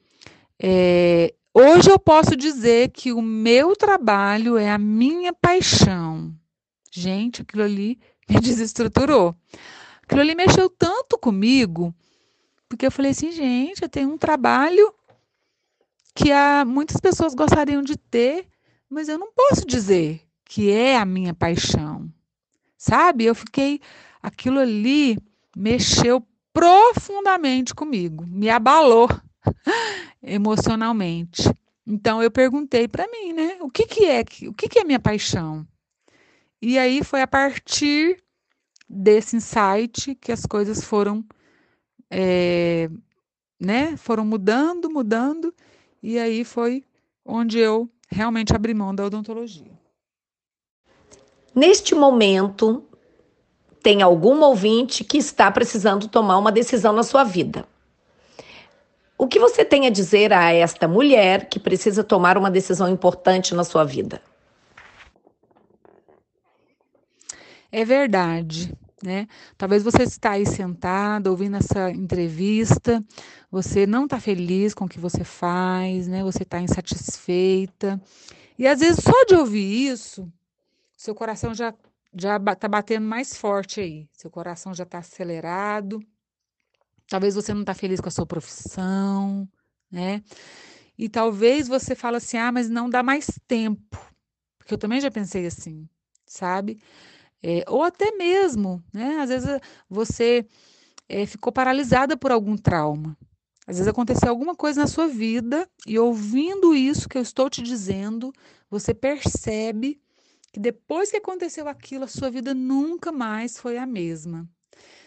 é, hoje eu posso dizer que o meu trabalho é a minha paixão. Gente, aquilo ali me desestruturou. Aquilo ali mexeu tanto comigo porque eu falei assim, gente, eu tenho um trabalho que há, muitas pessoas gostariam de ter, mas eu não posso dizer que é a minha paixão. Sabe? Eu fiquei. Aquilo ali mexeu profundamente comigo, me abalou emocionalmente. Então eu perguntei para mim, né? O que, que é o que, que é minha paixão? E aí foi a partir desse insight que as coisas foram é, né, foram mudando, mudando, e aí foi onde eu realmente abri mão da odontologia. Neste momento, tem algum ouvinte que está precisando tomar uma decisão na sua vida. O que você tem a dizer a esta mulher que precisa tomar uma decisão importante na sua vida? É verdade, né? Talvez você está aí sentado ouvindo essa entrevista, você não está feliz com o que você faz, né? Você está insatisfeita. E às vezes só de ouvir isso, seu coração já já está batendo mais forte aí. Seu coração já está acelerado. Talvez você não está feliz com a sua profissão, né? E talvez você fale assim, ah, mas não dá mais tempo. Porque eu também já pensei assim, sabe? É, ou até mesmo, né? Às vezes você é, ficou paralisada por algum trauma. Às vezes aconteceu alguma coisa na sua vida e ouvindo isso que eu estou te dizendo, você percebe que depois que aconteceu aquilo, a sua vida nunca mais foi a mesma.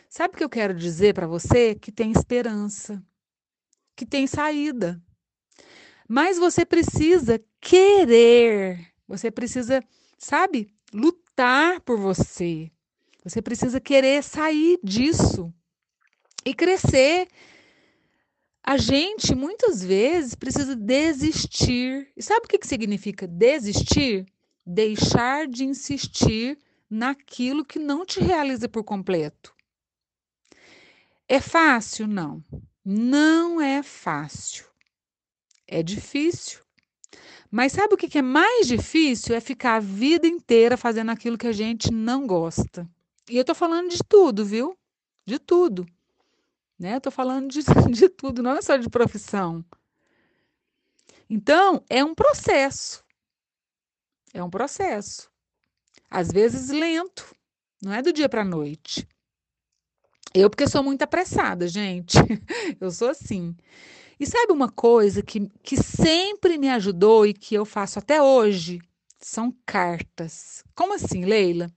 Sabe o que eu quero dizer para você? Que tem esperança, que tem saída. Mas você precisa querer, você precisa, sabe, lutar lutar por você. Você precisa querer sair disso e crescer. A gente muitas vezes precisa desistir. E sabe o que significa desistir? Deixar de insistir naquilo que não te realiza por completo. É fácil? Não. Não é fácil. É difícil. Mas sabe o que é mais difícil? É ficar a vida inteira fazendo aquilo que a gente não gosta. E eu tô falando de tudo, viu? De tudo. Né? Eu tô falando de, de tudo, não é só de profissão. Então, é um processo. É um processo. Às vezes lento, não é do dia para a noite. Eu, porque sou muito apressada, gente. eu sou assim. E sabe uma coisa que, que sempre me ajudou e que eu faço até hoje? São cartas. Como assim, Leila?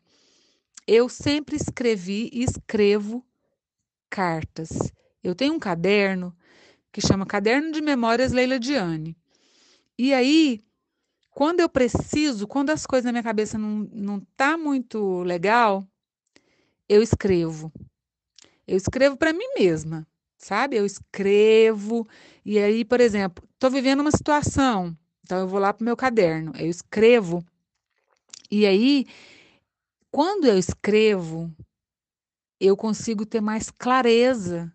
Eu sempre escrevi e escrevo cartas. Eu tenho um caderno que chama Caderno de Memórias Leila Diane. E aí, quando eu preciso, quando as coisas na minha cabeça não, não tá muito legal, eu escrevo. Eu escrevo para mim mesma sabe? Eu escrevo, e aí, por exemplo, estou vivendo uma situação, então eu vou lá para o meu caderno, eu escrevo, e aí, quando eu escrevo, eu consigo ter mais clareza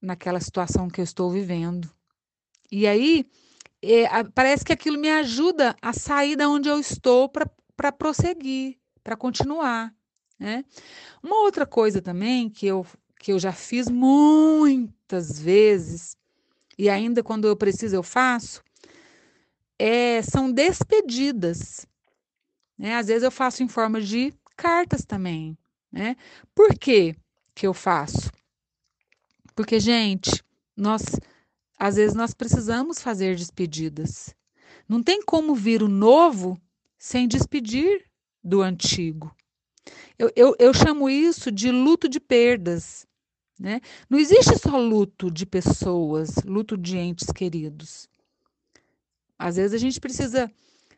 naquela situação que eu estou vivendo. E aí, é, parece que aquilo me ajuda a sair da onde eu estou para prosseguir, para continuar. Né? Uma outra coisa também que eu que eu já fiz muitas vezes e ainda quando eu preciso eu faço, é, são despedidas. Né? Às vezes eu faço em forma de cartas também. Né? Por que, que eu faço? Porque, gente, nós às vezes nós precisamos fazer despedidas. Não tem como vir o novo sem despedir do antigo. Eu, eu, eu chamo isso de luto de perdas. Né? Não existe só luto de pessoas, luto de entes queridos. Às vezes a gente precisa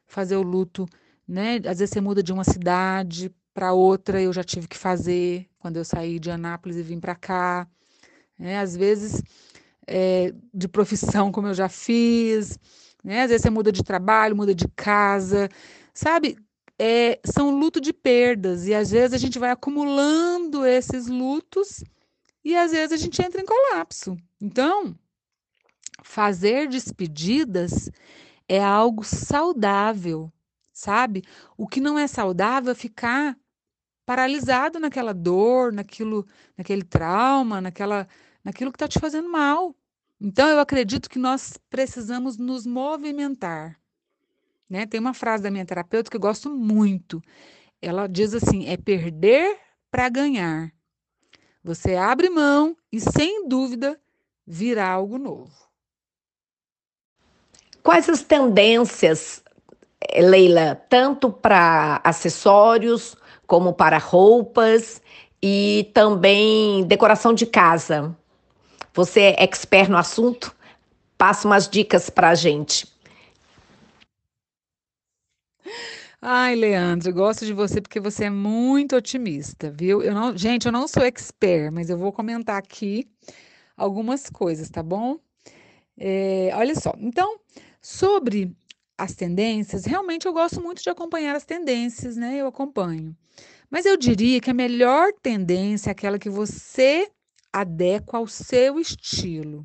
fazer o luto, né? Às vezes você muda de uma cidade para outra, eu já tive que fazer quando eu saí de Anápolis e vim para cá. Né? Às vezes é, de profissão, como eu já fiz. Né? Às vezes você muda de trabalho, muda de casa. Sabe, é, são luto de perdas e às vezes a gente vai acumulando esses lutos e às vezes a gente entra em colapso. Então, fazer despedidas é algo saudável, sabe? O que não é saudável é ficar paralisado naquela dor, naquilo, naquele trauma, naquela, naquilo que está te fazendo mal. Então, eu acredito que nós precisamos nos movimentar. Né? Tem uma frase da minha terapeuta que eu gosto muito. Ela diz assim: é perder para ganhar. Você abre mão e, sem dúvida, virá algo novo. Quais as tendências, Leila, tanto para acessórios como para roupas e também decoração de casa? Você é expert no assunto? Passa umas dicas para a gente. Ai, Leandro, gosto de você porque você é muito otimista, viu? Eu não, gente, eu não sou expert, mas eu vou comentar aqui algumas coisas, tá bom? É, olha só, então, sobre as tendências, realmente eu gosto muito de acompanhar as tendências, né? Eu acompanho. Mas eu diria que a melhor tendência é aquela que você adequa ao seu estilo.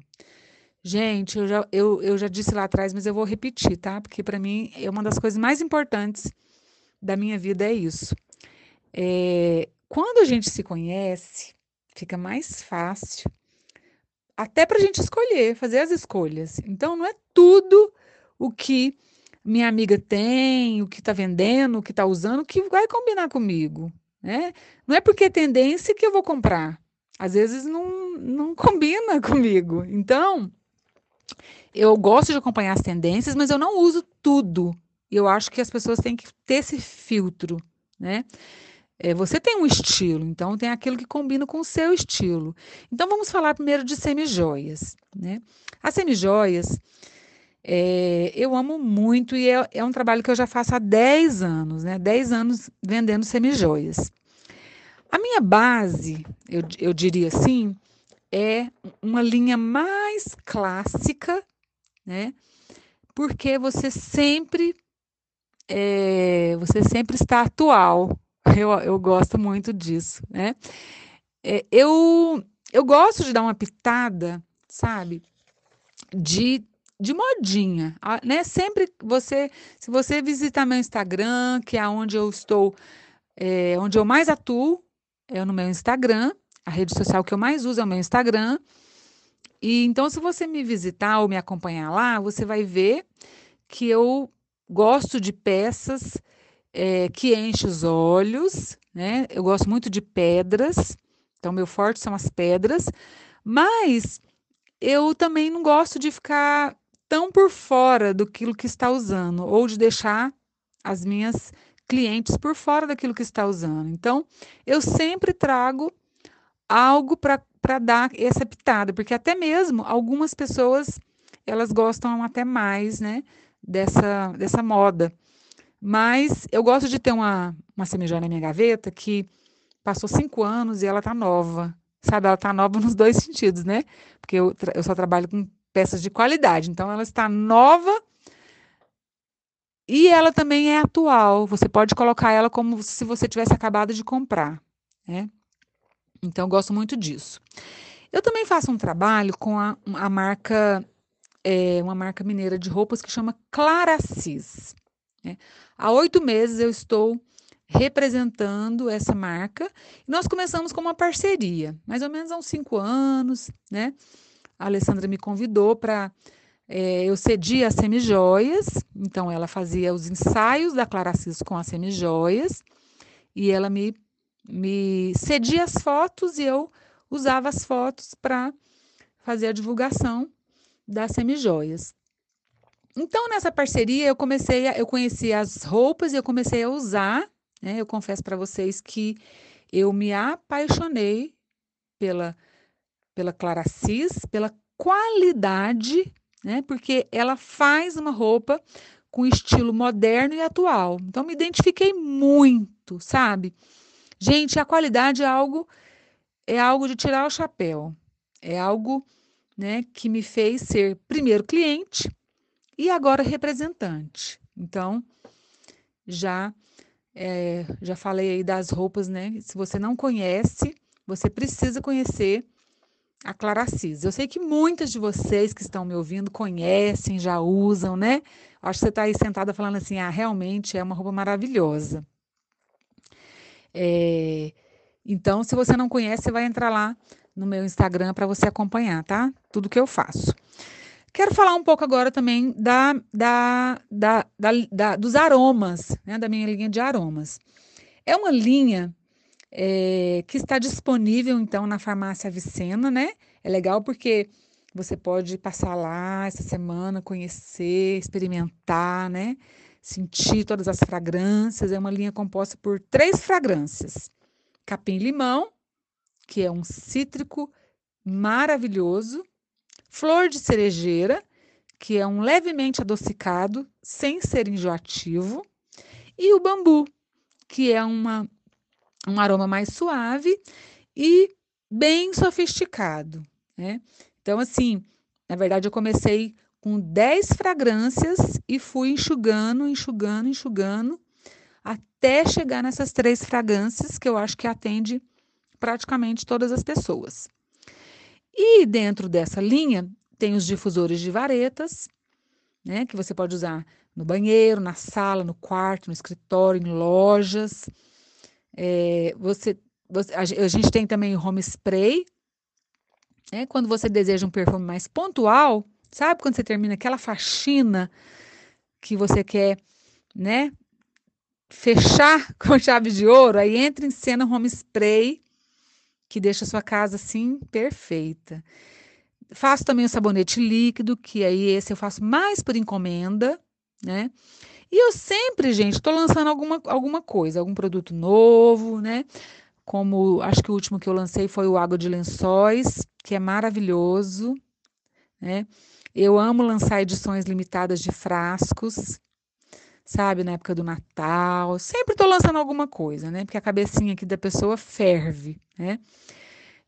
Gente, eu já, eu, eu já disse lá atrás, mas eu vou repetir, tá? Porque para mim é uma das coisas mais importantes da minha vida é isso. É, quando a gente se conhece, fica mais fácil até para a gente escolher, fazer as escolhas. Então, não é tudo o que minha amiga tem, o que está vendendo, o que está usando, que vai combinar comigo. Né? Não é porque é tendência que eu vou comprar. Às vezes não, não combina comigo. Então, eu gosto de acompanhar as tendências, mas eu não uso tudo. Eu acho que as pessoas têm que ter esse filtro, né? É, você tem um estilo, então tem aquilo que combina com o seu estilo. Então vamos falar primeiro de semijoias, né? As semijoias, é, eu amo muito e é, é, um trabalho que eu já faço há 10 anos, né? 10 anos vendendo semijoias. A minha base, eu, eu diria assim, é uma linha mais clássica, né? Porque você sempre é, você sempre está atual. Eu, eu gosto muito disso, né? É, eu, eu gosto de dar uma pitada, sabe? De de modinha, né? Sempre você, se você visitar meu Instagram, que é onde eu estou, é, onde eu mais atuo, é no meu Instagram, a rede social que eu mais uso é o meu Instagram. E então, se você me visitar ou me acompanhar lá, você vai ver que eu gosto de peças é, que enchem os olhos, né? Eu gosto muito de pedras, então meu forte são as pedras, mas eu também não gosto de ficar tão por fora do que está usando, ou de deixar as minhas clientes por fora daquilo que está usando. Então, eu sempre trago algo para dar essa pitada, porque até mesmo algumas pessoas elas gostam até mais, né, dessa, dessa moda. Mas eu gosto de ter uma, uma semijoia na minha gaveta que passou cinco anos e ela tá nova. Sabe, ela tá nova nos dois sentidos, né? Porque eu, eu só trabalho com peças de qualidade. Então, ela está nova e ela também é atual. Você pode colocar ela como se você tivesse acabado de comprar. Né? Então, eu gosto muito disso. Eu também faço um trabalho com a, a marca, é, uma marca mineira de roupas que chama Claracis. Né? Há oito meses eu estou representando essa marca. Nós começamos com uma parceria, mais ou menos há uns cinco anos, né? a Alessandra me convidou para. É, eu cedi as semijoias, então ela fazia os ensaios da Claracis com as semijoias e ela me, me cedia as fotos e eu usava as fotos para fazer a divulgação das semijoias. Então, nessa parceria, eu comecei, a, eu conheci as roupas e eu comecei a usar. Né? Eu confesso para vocês que eu me apaixonei pela pela Claracis, pela qualidade, né? Porque ela faz uma roupa com estilo moderno e atual. Então me identifiquei muito, sabe? Gente, a qualidade é algo é algo de tirar o chapéu. É algo, né, que me fez ser primeiro cliente e agora representante. Então, já é, já falei aí das roupas, né? Se você não conhece, você precisa conhecer a Claracis. Eu sei que muitas de vocês que estão me ouvindo conhecem, já usam, né? Acho que você está aí sentada falando assim, ah, realmente é uma roupa maravilhosa. É, então, se você não conhece, você vai entrar lá no meu Instagram para você acompanhar, tá? Tudo que eu faço. Quero falar um pouco agora também da, da, da, da dos aromas, né? Da minha linha de aromas. É uma linha é, que está disponível então na farmácia Avicena, né? É legal porque você pode passar lá essa semana, conhecer, experimentar, né? Sentir todas as fragrâncias. É uma linha composta por três fragrâncias: capim-limão, que é um cítrico maravilhoso, flor de cerejeira, que é um levemente adocicado, sem ser enjoativo, e o bambu, que é uma um aroma mais suave e bem sofisticado, né? Então, assim, Na verdade, eu comecei com 10 fragrâncias e fui enxugando, enxugando, enxugando, até chegar nessas três fragrâncias que eu acho que atende praticamente todas as pessoas. E dentro dessa linha tem os difusores de varetas, né, que você pode usar no banheiro, na sala, no quarto, no escritório, em lojas. É, você, você, a gente tem também home spray, né, quando você deseja um perfume mais pontual, sabe quando você termina aquela faxina que você quer, né, fechar com chave de ouro, aí entra em cena home spray que deixa a sua casa assim perfeita. Faço também o sabonete líquido, que aí esse eu faço mais por encomenda, né? E eu sempre, gente, estou lançando alguma, alguma coisa, algum produto novo, né? Como acho que o último que eu lancei foi o Água de Lençóis, que é maravilhoso, né? Eu amo lançar edições limitadas de frascos, sabe, na época do Natal. Sempre estou lançando alguma coisa, né? Porque a cabecinha aqui da pessoa ferve, né?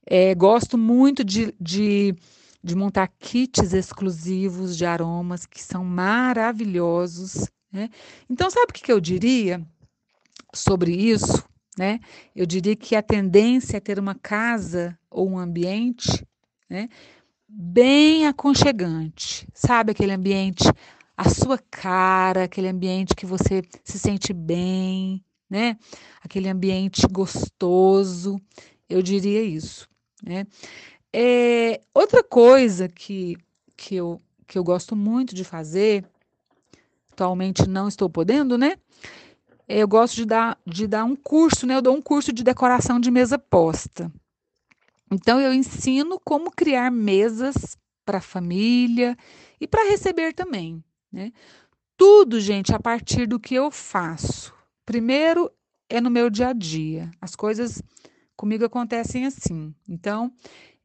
É, gosto muito de, de, de, montar kits exclusivos de aromas que são maravilhosos, né? Então, sabe o que, que eu diria sobre isso? Né? Eu diria que a tendência é ter uma casa ou um ambiente né, bem aconchegante, sabe? Aquele ambiente a sua cara, aquele ambiente que você se sente bem, né? Aquele ambiente gostoso, eu diria isso, né? É, outra coisa que, que, eu, que eu gosto muito de fazer, atualmente não estou podendo, né? Eu gosto de dar, de dar um curso, né? Eu dou um curso de decoração de mesa posta. Então, eu ensino como criar mesas para a família e para receber também. Né? Tudo, gente, a partir do que eu faço. Primeiro é no meu dia a dia. As coisas comigo acontecem assim. Então,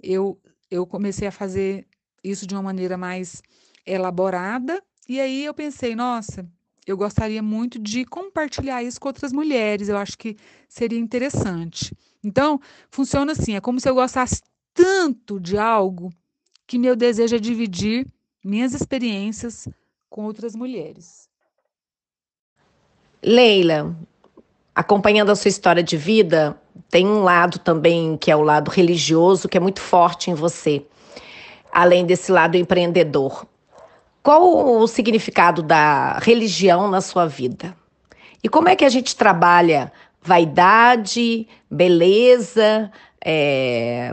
eu, eu comecei a fazer isso de uma maneira mais elaborada. E aí eu pensei, nossa, eu gostaria muito de compartilhar isso com outras mulheres. Eu acho que seria interessante. Então, funciona assim: é como se eu gostasse tanto de algo que meu desejo é dividir minhas experiências com outras mulheres. Leila, acompanhando a sua história de vida, tem um lado também que é o lado religioso, que é muito forte em você, além desse lado empreendedor. Qual o significado da religião na sua vida? E como é que a gente trabalha vaidade, beleza, é,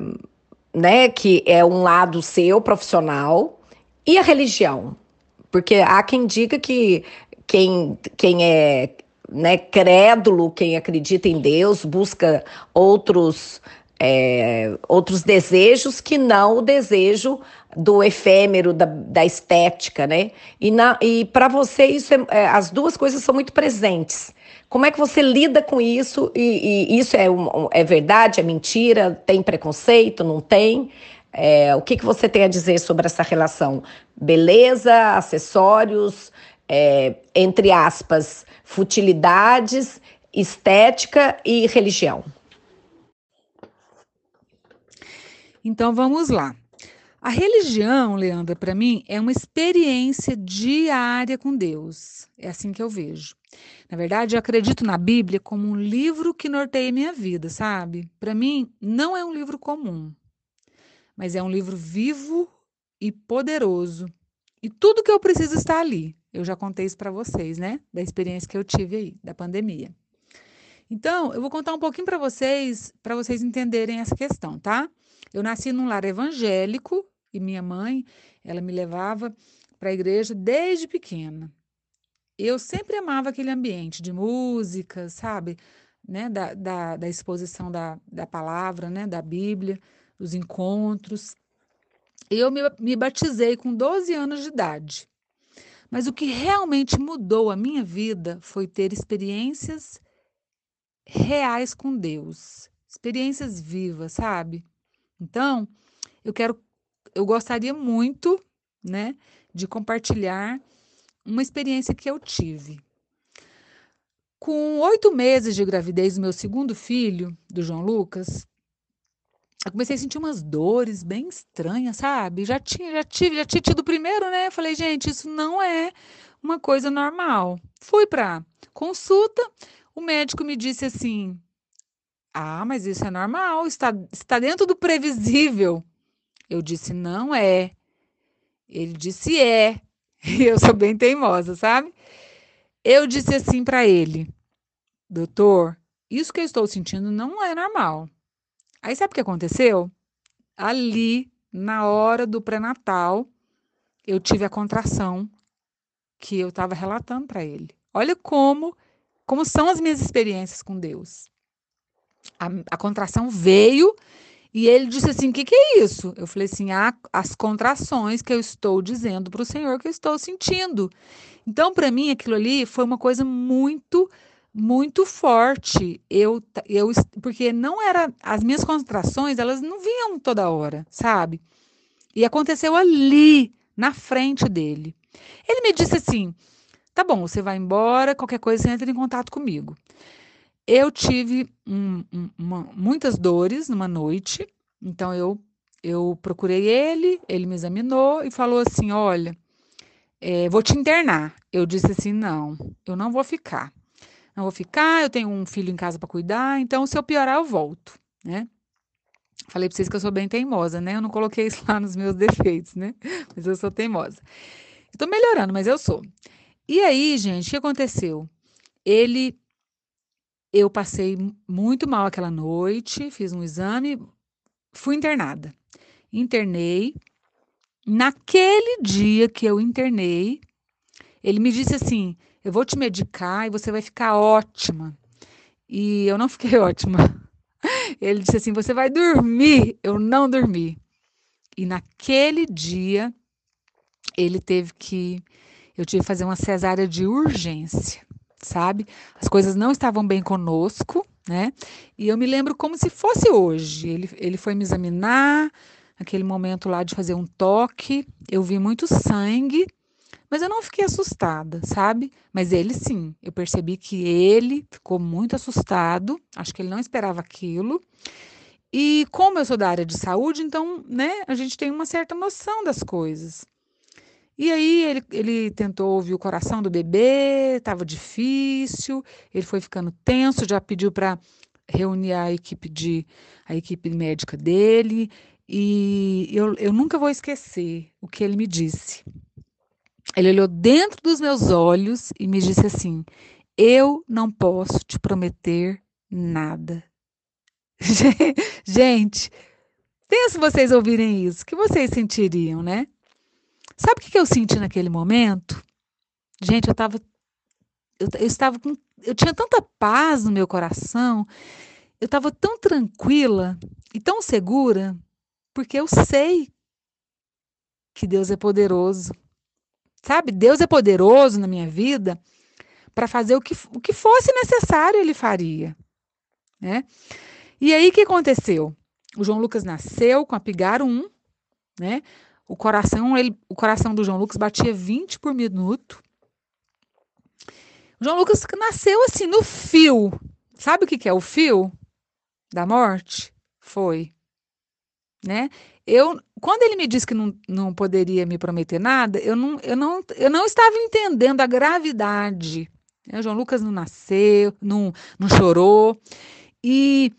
né, que é um lado seu profissional, e a religião? Porque há quem diga que quem, quem é né, crédulo, quem acredita em Deus, busca outros, é, outros desejos que não o desejo do efêmero, da, da estética, né? E, na, e para você, isso é, é, as duas coisas são muito presentes. Como é que você lida com isso? E, e isso é, um, é verdade, é mentira? Tem preconceito? Não tem? É, o que, que você tem a dizer sobre essa relação? Beleza, acessórios, é, entre aspas, futilidades, estética e religião. Então vamos lá. A religião, Leandra, para mim é uma experiência diária com Deus. É assim que eu vejo. Na verdade, eu acredito na Bíblia como um livro que norteia minha vida, sabe? Para mim, não é um livro comum mas é um livro vivo e poderoso. E tudo que eu preciso está ali. Eu já contei isso para vocês, né? Da experiência que eu tive aí, da pandemia. Então, eu vou contar um pouquinho para vocês, para vocês entenderem essa questão, tá? Eu nasci num lar evangélico e minha mãe, ela me levava para a igreja desde pequena. Eu sempre amava aquele ambiente de música, sabe? Né? Da, da, da exposição da, da palavra, né? Da Bíblia os encontros. Eu me, me batizei com 12 anos de idade. Mas o que realmente mudou a minha vida foi ter experiências reais com Deus, experiências vivas, sabe? Então, eu quero, eu gostaria muito, né, de compartilhar uma experiência que eu tive. Com oito meses de gravidez do meu segundo filho, do João Lucas, eu comecei a sentir umas dores bem estranhas, sabe? Já tinha, já tive, já tinha tido o primeiro, né? Falei, gente, isso não é uma coisa normal. Fui para consulta, o médico me disse assim: "Ah, mas isso é normal, está está dentro do previsível". Eu disse: "Não é". Ele disse: "É". E eu sou bem teimosa, sabe? Eu disse assim para ele: "Doutor, isso que eu estou sentindo não é normal. Aí sabe o que aconteceu? Ali, na hora do pré-natal, eu tive a contração que eu estava relatando para ele. Olha como como são as minhas experiências com Deus. A, a contração veio e ele disse assim: O que, que é isso? Eu falei assim: ah, as contrações que eu estou dizendo para o Senhor que eu estou sentindo. Então, para mim, aquilo ali foi uma coisa muito muito forte. Eu, eu, porque não era as minhas contrações, elas não vinham toda hora, sabe? E aconteceu ali, na frente dele. Ele me disse assim: "Tá bom, você vai embora, qualquer coisa você entra em contato comigo". Eu tive um, um, uma, muitas dores numa noite, então eu eu procurei ele, ele me examinou e falou assim: "Olha, é, vou te internar". Eu disse assim: "Não, eu não vou ficar" não vou ficar, eu tenho um filho em casa para cuidar, então se eu piorar eu volto, né? Falei para vocês que eu sou bem teimosa, né? Eu não coloquei isso lá nos meus defeitos, né? Mas eu sou teimosa. Estou melhorando, mas eu sou. E aí, gente, o que aconteceu? Ele eu passei muito mal aquela noite, fiz um exame, fui internada. Internei. Naquele dia que eu internei, ele me disse assim: eu vou te medicar e você vai ficar ótima. E eu não fiquei ótima. Ele disse assim: Você vai dormir. Eu não dormi. E naquele dia, ele teve que. Eu tive que fazer uma cesárea de urgência, sabe? As coisas não estavam bem conosco, né? E eu me lembro como se fosse hoje. Ele, ele foi me examinar, aquele momento lá de fazer um toque. Eu vi muito sangue mas eu não fiquei assustada, sabe? Mas ele sim, eu percebi que ele ficou muito assustado, acho que ele não esperava aquilo. E como eu sou da área de saúde, então, né, a gente tem uma certa noção das coisas. E aí ele, ele tentou ouvir o coração do bebê, estava difícil, ele foi ficando tenso, já pediu para reunir a equipe de a equipe médica dele, e eu, eu nunca vou esquecer o que ele me disse. Ele olhou dentro dos meus olhos e me disse assim: Eu não posso te prometer nada. Gente, pensa vocês ouvirem isso, que vocês sentiriam, né? Sabe o que eu senti naquele momento? Gente, eu estava eu, eu, estava com eu tinha tanta paz no meu coração, eu estava tão tranquila e tão segura, porque eu sei que Deus é poderoso Sabe? Deus é poderoso na minha vida para fazer o que, o que fosse necessário, ele faria. Né? E aí, o que aconteceu? O João Lucas nasceu com a Pigar 1, né? O coração, ele, o coração do João Lucas batia 20 por minuto. O João Lucas nasceu assim, no fio. Sabe o que, que é o fio da morte? Foi. Né? Eu, quando ele me disse que não, não poderia me prometer nada, eu não, eu, não, eu não estava entendendo a gravidade. O João Lucas não nasceu, não, não chorou. E,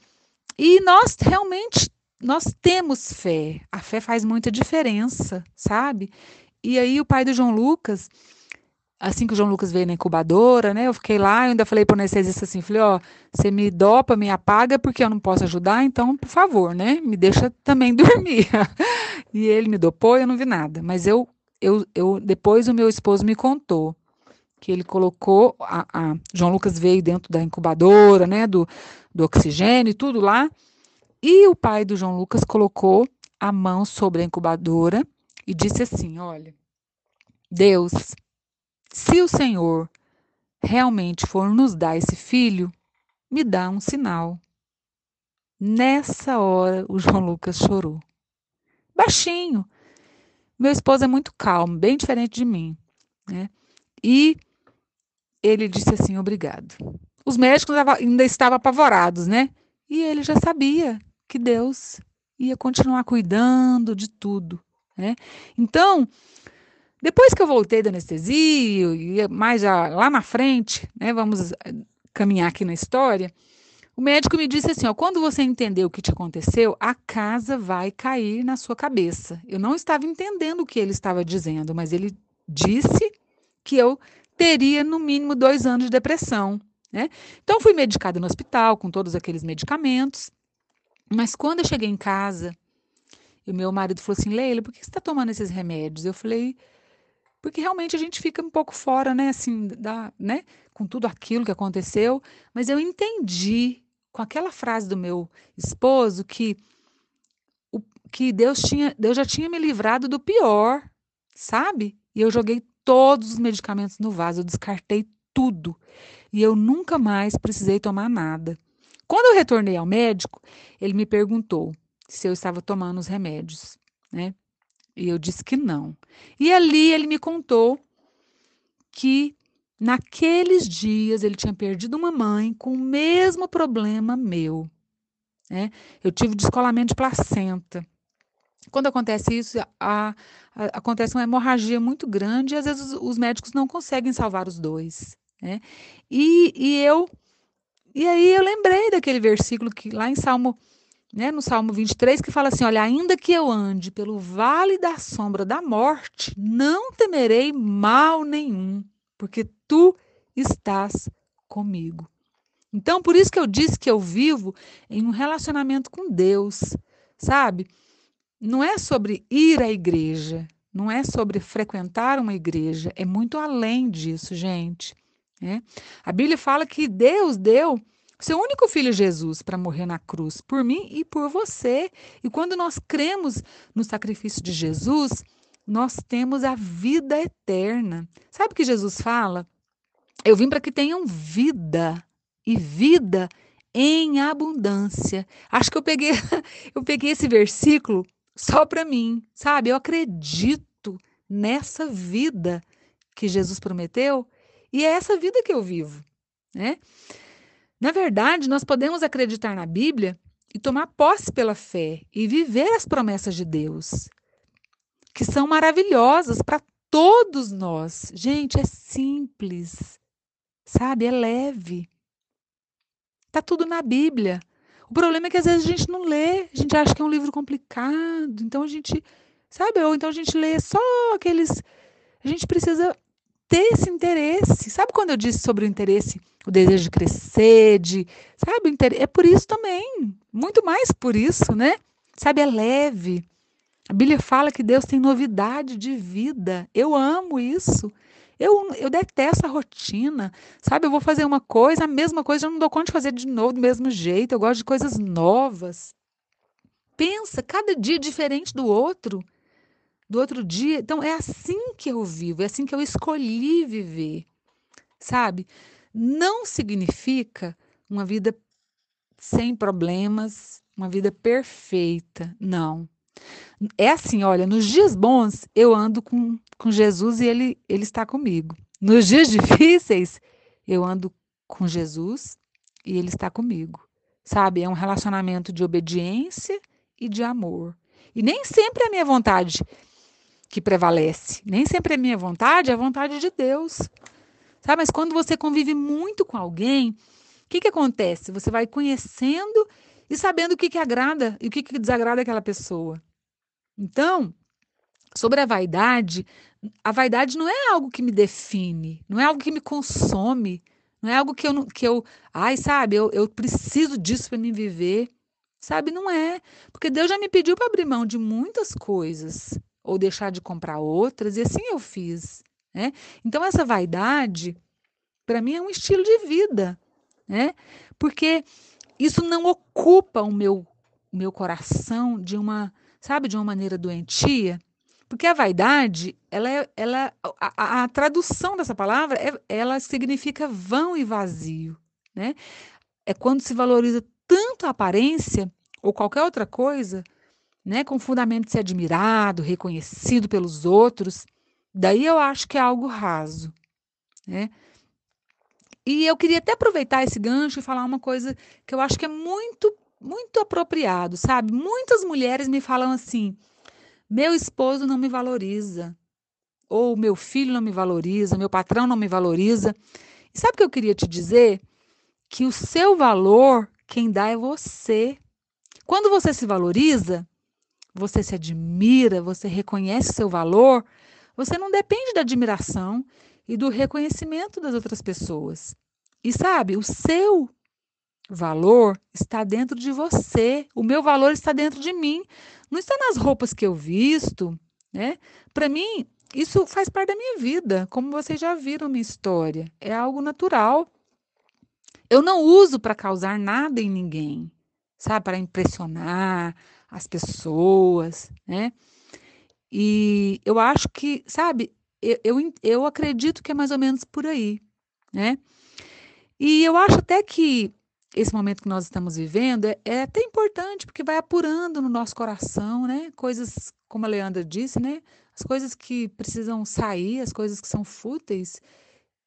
e nós realmente nós temos fé. A fé faz muita diferença, sabe? E aí o pai do João Lucas, assim que o João Lucas veio na incubadora, né? Eu fiquei lá, eu ainda falei para o anestesista assim, falei, ó, você me dopa, me apaga porque eu não posso ajudar, então, por favor, né? Me deixa também dormir. e ele me dopou, eu não vi nada, mas eu eu, eu depois o meu esposo me contou que ele colocou a, a João Lucas veio dentro da incubadora, né, do do oxigênio e tudo lá. E o pai do João Lucas colocou a mão sobre a incubadora e disse assim: Olha, Deus se o Senhor realmente for nos dar esse filho, me dá um sinal. Nessa hora, o João Lucas chorou. Baixinho. Meu esposo é muito calmo, bem diferente de mim. Né? E ele disse assim: obrigado. Os médicos ainda estavam apavorados, né? E ele já sabia que Deus ia continuar cuidando de tudo, né? Então, depois que eu voltei da anestesia, e mais já, lá na frente, né, vamos eh, caminhar aqui na história, o médico me disse assim: ó, quando você entender o que te aconteceu, a casa vai cair na sua cabeça. Eu não estava entendendo o que ele estava dizendo, mas ele disse que eu teria no mínimo dois anos de depressão. Né? Então, fui medicada no hospital com todos aqueles medicamentos. Mas quando eu cheguei em casa, o meu marido falou assim: Leila, por que você está tomando esses remédios? Eu falei: porque realmente a gente fica um pouco fora, né, assim, da, né, com tudo aquilo que aconteceu. Mas eu entendi com aquela frase do meu esposo que o, que Deus tinha, Deus já tinha me livrado do pior, sabe? E eu joguei todos os medicamentos no vaso, eu descartei tudo. E eu nunca mais precisei tomar nada. Quando eu retornei ao médico, ele me perguntou se eu estava tomando os remédios, né? E eu disse que não. E ali ele me contou que naqueles dias ele tinha perdido uma mãe com o mesmo problema meu. Né? Eu tive descolamento de placenta. Quando acontece isso, a, a, acontece uma hemorragia muito grande e às vezes os, os médicos não conseguem salvar os dois. Né? E, e eu e aí eu lembrei daquele versículo que lá em Salmo, né, no Salmo 23, que fala assim: olha, ainda que eu ande pelo vale da sombra da morte, não temerei mal nenhum, porque tu estás comigo. Então, por isso que eu disse que eu vivo em um relacionamento com Deus, sabe? Não é sobre ir à igreja, não é sobre frequentar uma igreja, é muito além disso, gente. Né? A Bíblia fala que Deus deu seu único filho Jesus para morrer na cruz por mim e por você. E quando nós cremos no sacrifício de Jesus, nós temos a vida eterna. Sabe o que Jesus fala? Eu vim para que tenham vida e vida em abundância. Acho que eu peguei eu peguei esse versículo só para mim, sabe? Eu acredito nessa vida que Jesus prometeu e é essa vida que eu vivo, né? Na verdade, nós podemos acreditar na Bíblia e tomar posse pela fé e viver as promessas de Deus, que são maravilhosas para todos nós. Gente, é simples, sabe? É leve. Tá tudo na Bíblia. O problema é que às vezes a gente não lê, a gente acha que é um livro complicado, então a gente, sabe? Ou então a gente lê só aqueles. A gente precisa ter esse interesse. Sabe quando eu disse sobre o interesse, o desejo de crescer, de, sabe, é por isso também, muito mais por isso, né? Sabe, é leve. A Bíblia fala que Deus tem novidade de vida. Eu amo isso. Eu, eu detesto a rotina. Sabe, eu vou fazer uma coisa, a mesma coisa, eu não dou conta de fazer de novo do mesmo jeito. Eu gosto de coisas novas. Pensa, cada dia é diferente do outro do outro dia. Então, é assim que eu vivo, é assim que eu escolhi viver, sabe? Não significa uma vida sem problemas, uma vida perfeita, não. É assim, olha, nos dias bons eu ando com, com Jesus e ele, ele está comigo. Nos dias difíceis eu ando com Jesus e ele está comigo. Sabe? É um relacionamento de obediência e de amor. E nem sempre é a minha vontade que prevalece. Nem sempre é minha vontade, é a vontade de Deus. Sabe? Mas quando você convive muito com alguém, o que, que acontece? Você vai conhecendo e sabendo o que, que agrada e o que, que desagrada aquela pessoa. Então, sobre a vaidade, a vaidade não é algo que me define, não é algo que me consome, não é algo que eu, que eu ai, sabe, eu, eu preciso disso para me viver. Sabe, não é. Porque Deus já me pediu para abrir mão de muitas coisas ou deixar de comprar outras, e assim eu fiz. Né? Então, essa vaidade, para mim, é um estilo de vida, né? porque isso não ocupa o meu, o meu coração de uma, sabe, de uma maneira doentia. Porque a vaidade, ela, é, ela a, a, tradução dessa palavra, é, ela significa vão e vazio, né? É quando se valoriza tanto a aparência ou qualquer outra coisa né, com fundamento de ser admirado, reconhecido pelos outros, daí eu acho que é algo raso, né? E eu queria até aproveitar esse gancho e falar uma coisa que eu acho que é muito muito apropriado, sabe? Muitas mulheres me falam assim: meu esposo não me valoriza, ou meu filho não me valoriza, meu patrão não me valoriza. E sabe o que eu queria te dizer? Que o seu valor, quem dá é você. Quando você se valoriza, você se admira, você reconhece seu valor, você não depende da admiração e do reconhecimento das outras pessoas. E sabe, o seu valor está dentro de você, o meu valor está dentro de mim, não está nas roupas que eu visto, né? Para mim, isso faz parte da minha vida, como vocês já viram minha história, é algo natural. Eu não uso para causar nada em ninguém, sabe, para impressionar as pessoas, né? E eu acho que, sabe, eu, eu, eu acredito que é mais ou menos por aí, né? E eu acho até que esse momento que nós estamos vivendo é, é, até importante, porque vai apurando no nosso coração, né? Coisas, como a Leandra disse, né? As coisas que precisam sair, as coisas que são fúteis,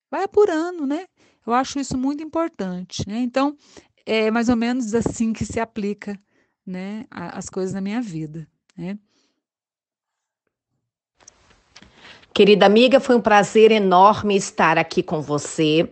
vai apurando, né? Eu acho isso muito importante, né? Então, é mais ou menos assim que se aplica, né? As coisas na minha vida, né? Querida amiga, foi um prazer enorme estar aqui com você.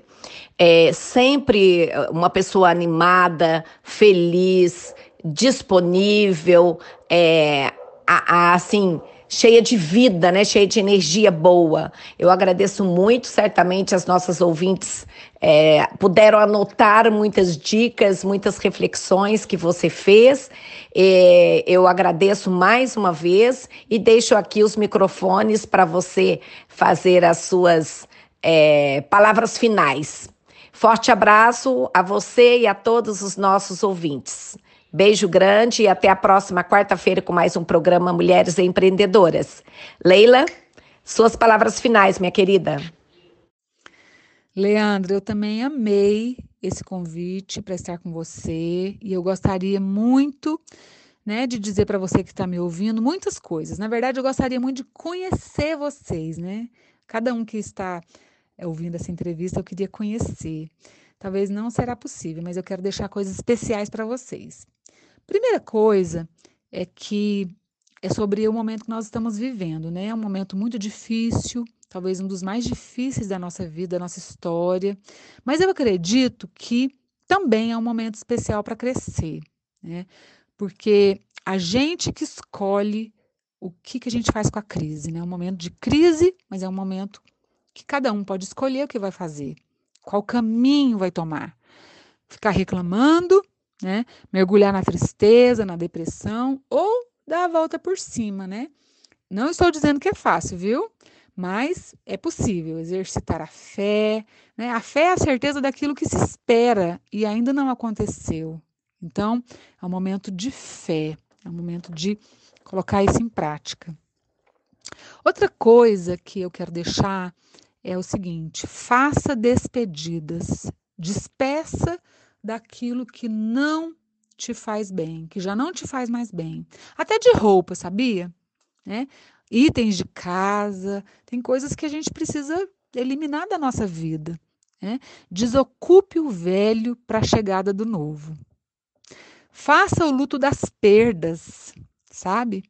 É sempre uma pessoa animada, feliz, disponível, é, a, a, assim, cheia de vida, né? Cheia de energia boa. Eu agradeço muito, certamente as nossas ouvintes é, puderam anotar muitas dicas, muitas reflexões que você fez. É, eu agradeço mais uma vez e deixo aqui os microfones para você fazer as suas é, palavras finais. Forte abraço a você e a todos os nossos ouvintes. Beijo grande e até a próxima quarta-feira com mais um programa Mulheres Empreendedoras. Leila, suas palavras finais, minha querida. Leandro, eu também amei esse convite para estar com você e eu gostaria muito né, de dizer para você que está me ouvindo muitas coisas. Na verdade, eu gostaria muito de conhecer vocês, né? Cada um que está eh, ouvindo essa entrevista, eu queria conhecer. Talvez não será possível, mas eu quero deixar coisas especiais para vocês. Primeira coisa é que é sobre o momento que nós estamos vivendo, né? É um momento muito difícil, talvez um dos mais difíceis da nossa vida, da nossa história, mas eu acredito que também é um momento especial para crescer, né? Porque a gente que escolhe o que, que a gente faz com a crise, né? É um momento de crise, mas é um momento que cada um pode escolher o que vai fazer, qual caminho vai tomar. Ficar reclamando né? Mergulhar na tristeza, na depressão ou dar a volta por cima, né? Não estou dizendo que é fácil, viu? Mas é possível exercitar a fé, né? A fé é a certeza daquilo que se espera e ainda não aconteceu. Então, é um momento de fé, é um momento de colocar isso em prática. Outra coisa que eu quero deixar é o seguinte: faça despedidas, despeça daquilo que não te faz bem, que já não te faz mais bem. Até de roupa, sabia? Né? Itens de casa, tem coisas que a gente precisa eliminar da nossa vida. Né? Desocupe o velho para a chegada do novo. Faça o luto das perdas, sabe?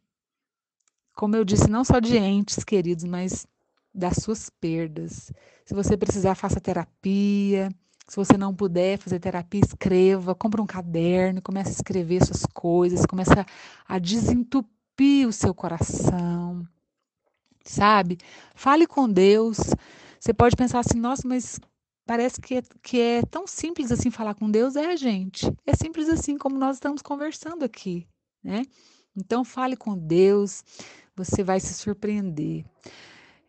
Como eu disse, não só de entes queridos, mas das suas perdas. Se você precisar, faça terapia. Se você não puder fazer terapia, escreva, compra um caderno, comece a escrever suas coisas, começa a desentupir o seu coração, sabe? Fale com Deus. Você pode pensar assim, nossa, mas parece que é, que é tão simples assim falar com Deus. É, gente. É simples assim como nós estamos conversando aqui, né? Então, fale com Deus, você vai se surpreender.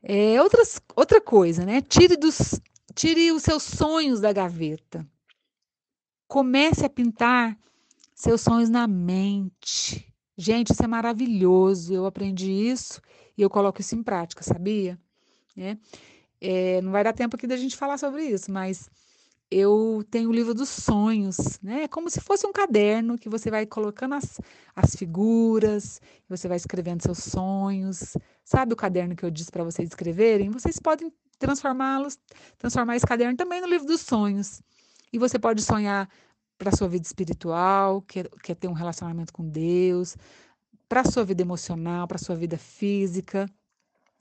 É, outras, outra coisa, né? Tire dos, Tire os seus sonhos da gaveta. Comece a pintar seus sonhos na mente. Gente, isso é maravilhoso. Eu aprendi isso e eu coloco isso em prática, sabia? É, é, não vai dar tempo aqui da gente falar sobre isso, mas eu tenho o livro dos sonhos, né? É como se fosse um caderno que você vai colocando as, as figuras, você vai escrevendo seus sonhos. Sabe o caderno que eu disse para vocês escreverem? Vocês podem transformá-los, transformar esse caderno também no livro dos sonhos. E você pode sonhar para a sua vida espiritual, quer, quer ter um relacionamento com Deus, para a sua vida emocional, para a sua vida física,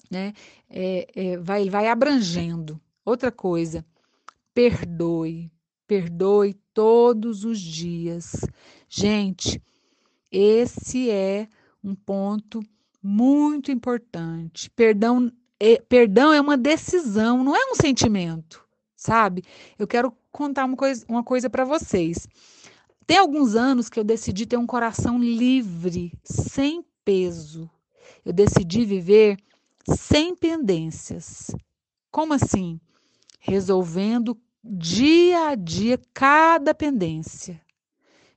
né? É, é, vai, vai abrangendo. Outra coisa, perdoe, perdoe todos os dias. Gente, esse é um ponto muito importante. Perdão é, perdão é uma decisão, não é um sentimento, sabe? Eu quero contar uma coisa, uma coisa para vocês. Tem alguns anos que eu decidi ter um coração livre, sem peso. Eu decidi viver sem pendências. Como assim? Resolvendo dia a dia cada pendência.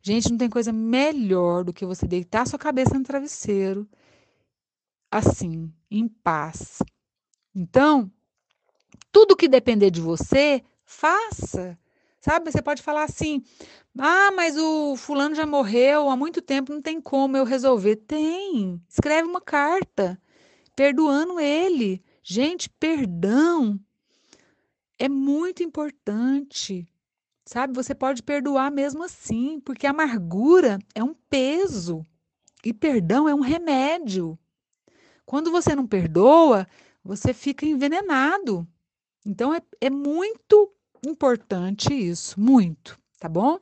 Gente, não tem coisa melhor do que você deitar sua cabeça no travesseiro, assim, em paz. Então, tudo que depender de você, faça. Sabe? Você pode falar assim: ah, mas o fulano já morreu há muito tempo, não tem como eu resolver. Tem. Escreve uma carta perdoando ele. Gente, perdão é muito importante. Sabe? Você pode perdoar mesmo assim, porque a amargura é um peso e perdão é um remédio. Quando você não perdoa, você fica envenenado. Então é, é muito importante isso, muito, tá bom?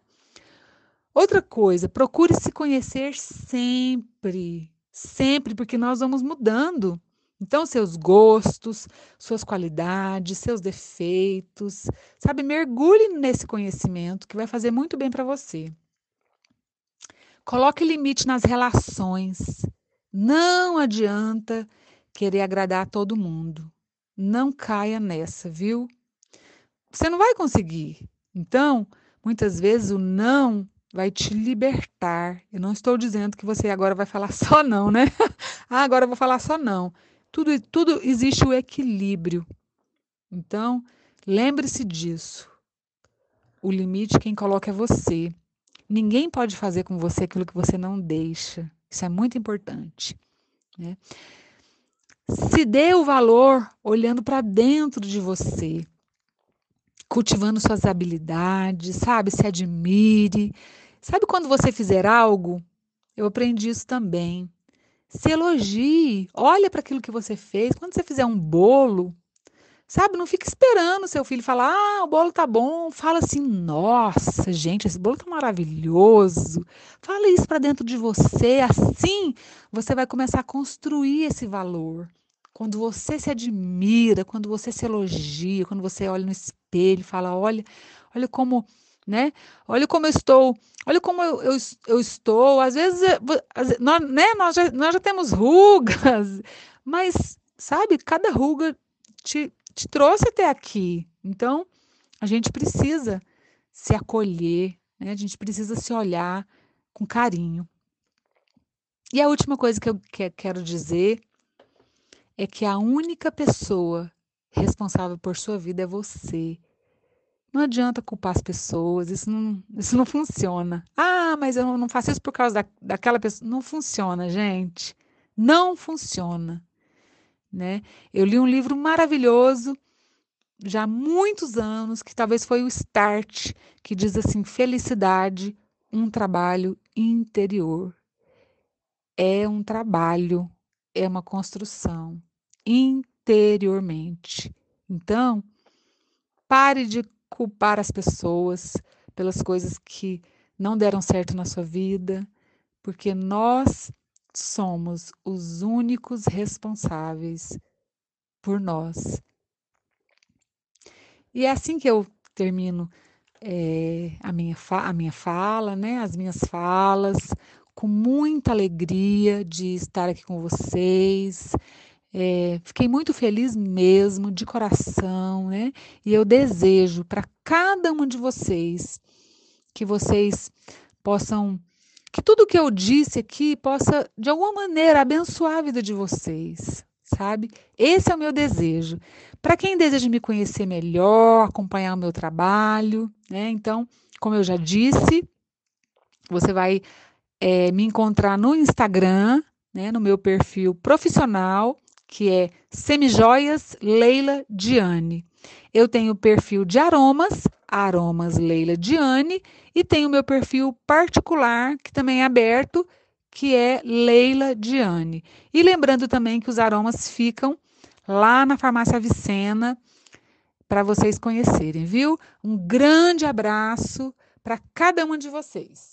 Outra coisa, procure se conhecer sempre, sempre, porque nós vamos mudando. Então, seus gostos, suas qualidades, seus defeitos, sabe? Mergulhe nesse conhecimento que vai fazer muito bem para você. Coloque limite nas relações. Não adianta querer agradar a todo mundo. Não caia nessa, viu? Você não vai conseguir. Então, muitas vezes o não vai te libertar. Eu não estou dizendo que você agora vai falar só não, né? ah, agora eu vou falar só não. Tudo, tudo existe o equilíbrio. Então, lembre-se disso. O limite quem coloca é você. Ninguém pode fazer com você aquilo que você não deixa. Isso é muito importante. Né? Se dê o valor olhando para dentro de você, cultivando suas habilidades, sabe? Se admire. Sabe quando você fizer algo? Eu aprendi isso também. Se elogie, olha para aquilo que você fez. Quando você fizer um bolo, sabe? Não fique esperando seu filho falar: "Ah, o bolo tá bom". Fala assim: "Nossa, gente, esse bolo tá maravilhoso". Fala isso para dentro de você, assim você vai começar a construir esse valor. Quando você se admira, quando você se elogia, quando você olha no espelho e fala: olha, olha como, né? Olha como eu estou, olha como eu, eu, eu estou. Às vezes, nós, né, nós, já, nós já temos rugas, mas, sabe, cada ruga te, te trouxe até aqui. Então, a gente precisa se acolher, né? a gente precisa se olhar com carinho. E a última coisa que eu quero dizer é que a única pessoa responsável por sua vida é você. Não adianta culpar as pessoas, isso não, isso não funciona. Ah, mas eu não faço isso por causa da, daquela pessoa. Não funciona, gente. Não funciona. Né? Eu li um livro maravilhoso já há muitos anos, que talvez foi o start, que diz assim: felicidade, um trabalho interior. É um trabalho, é uma construção interiormente. Então, pare de culpar as pessoas pelas coisas que não deram certo na sua vida, porque nós somos os únicos responsáveis por nós. E é assim que eu termino é, a, minha a minha fala, né, as minhas falas, com muita alegria de estar aqui com vocês. É, fiquei muito feliz mesmo, de coração, né? E eu desejo para cada um de vocês que vocês possam, que tudo que eu disse aqui possa, de alguma maneira, abençoar a vida de vocês, sabe? Esse é o meu desejo. Para quem deseja me conhecer melhor, acompanhar o meu trabalho, né? Então, como eu já disse, você vai é, me encontrar no Instagram, né, no meu perfil profissional, que é Semijoias Leila Diane. Eu tenho o perfil de aromas, Aromas Leila Diane, e tem o meu perfil particular, que também é aberto, que é Leila Diane. E lembrando também que os aromas ficam lá na Farmácia Vicena para vocês conhecerem, viu? Um grande abraço para cada uma de vocês.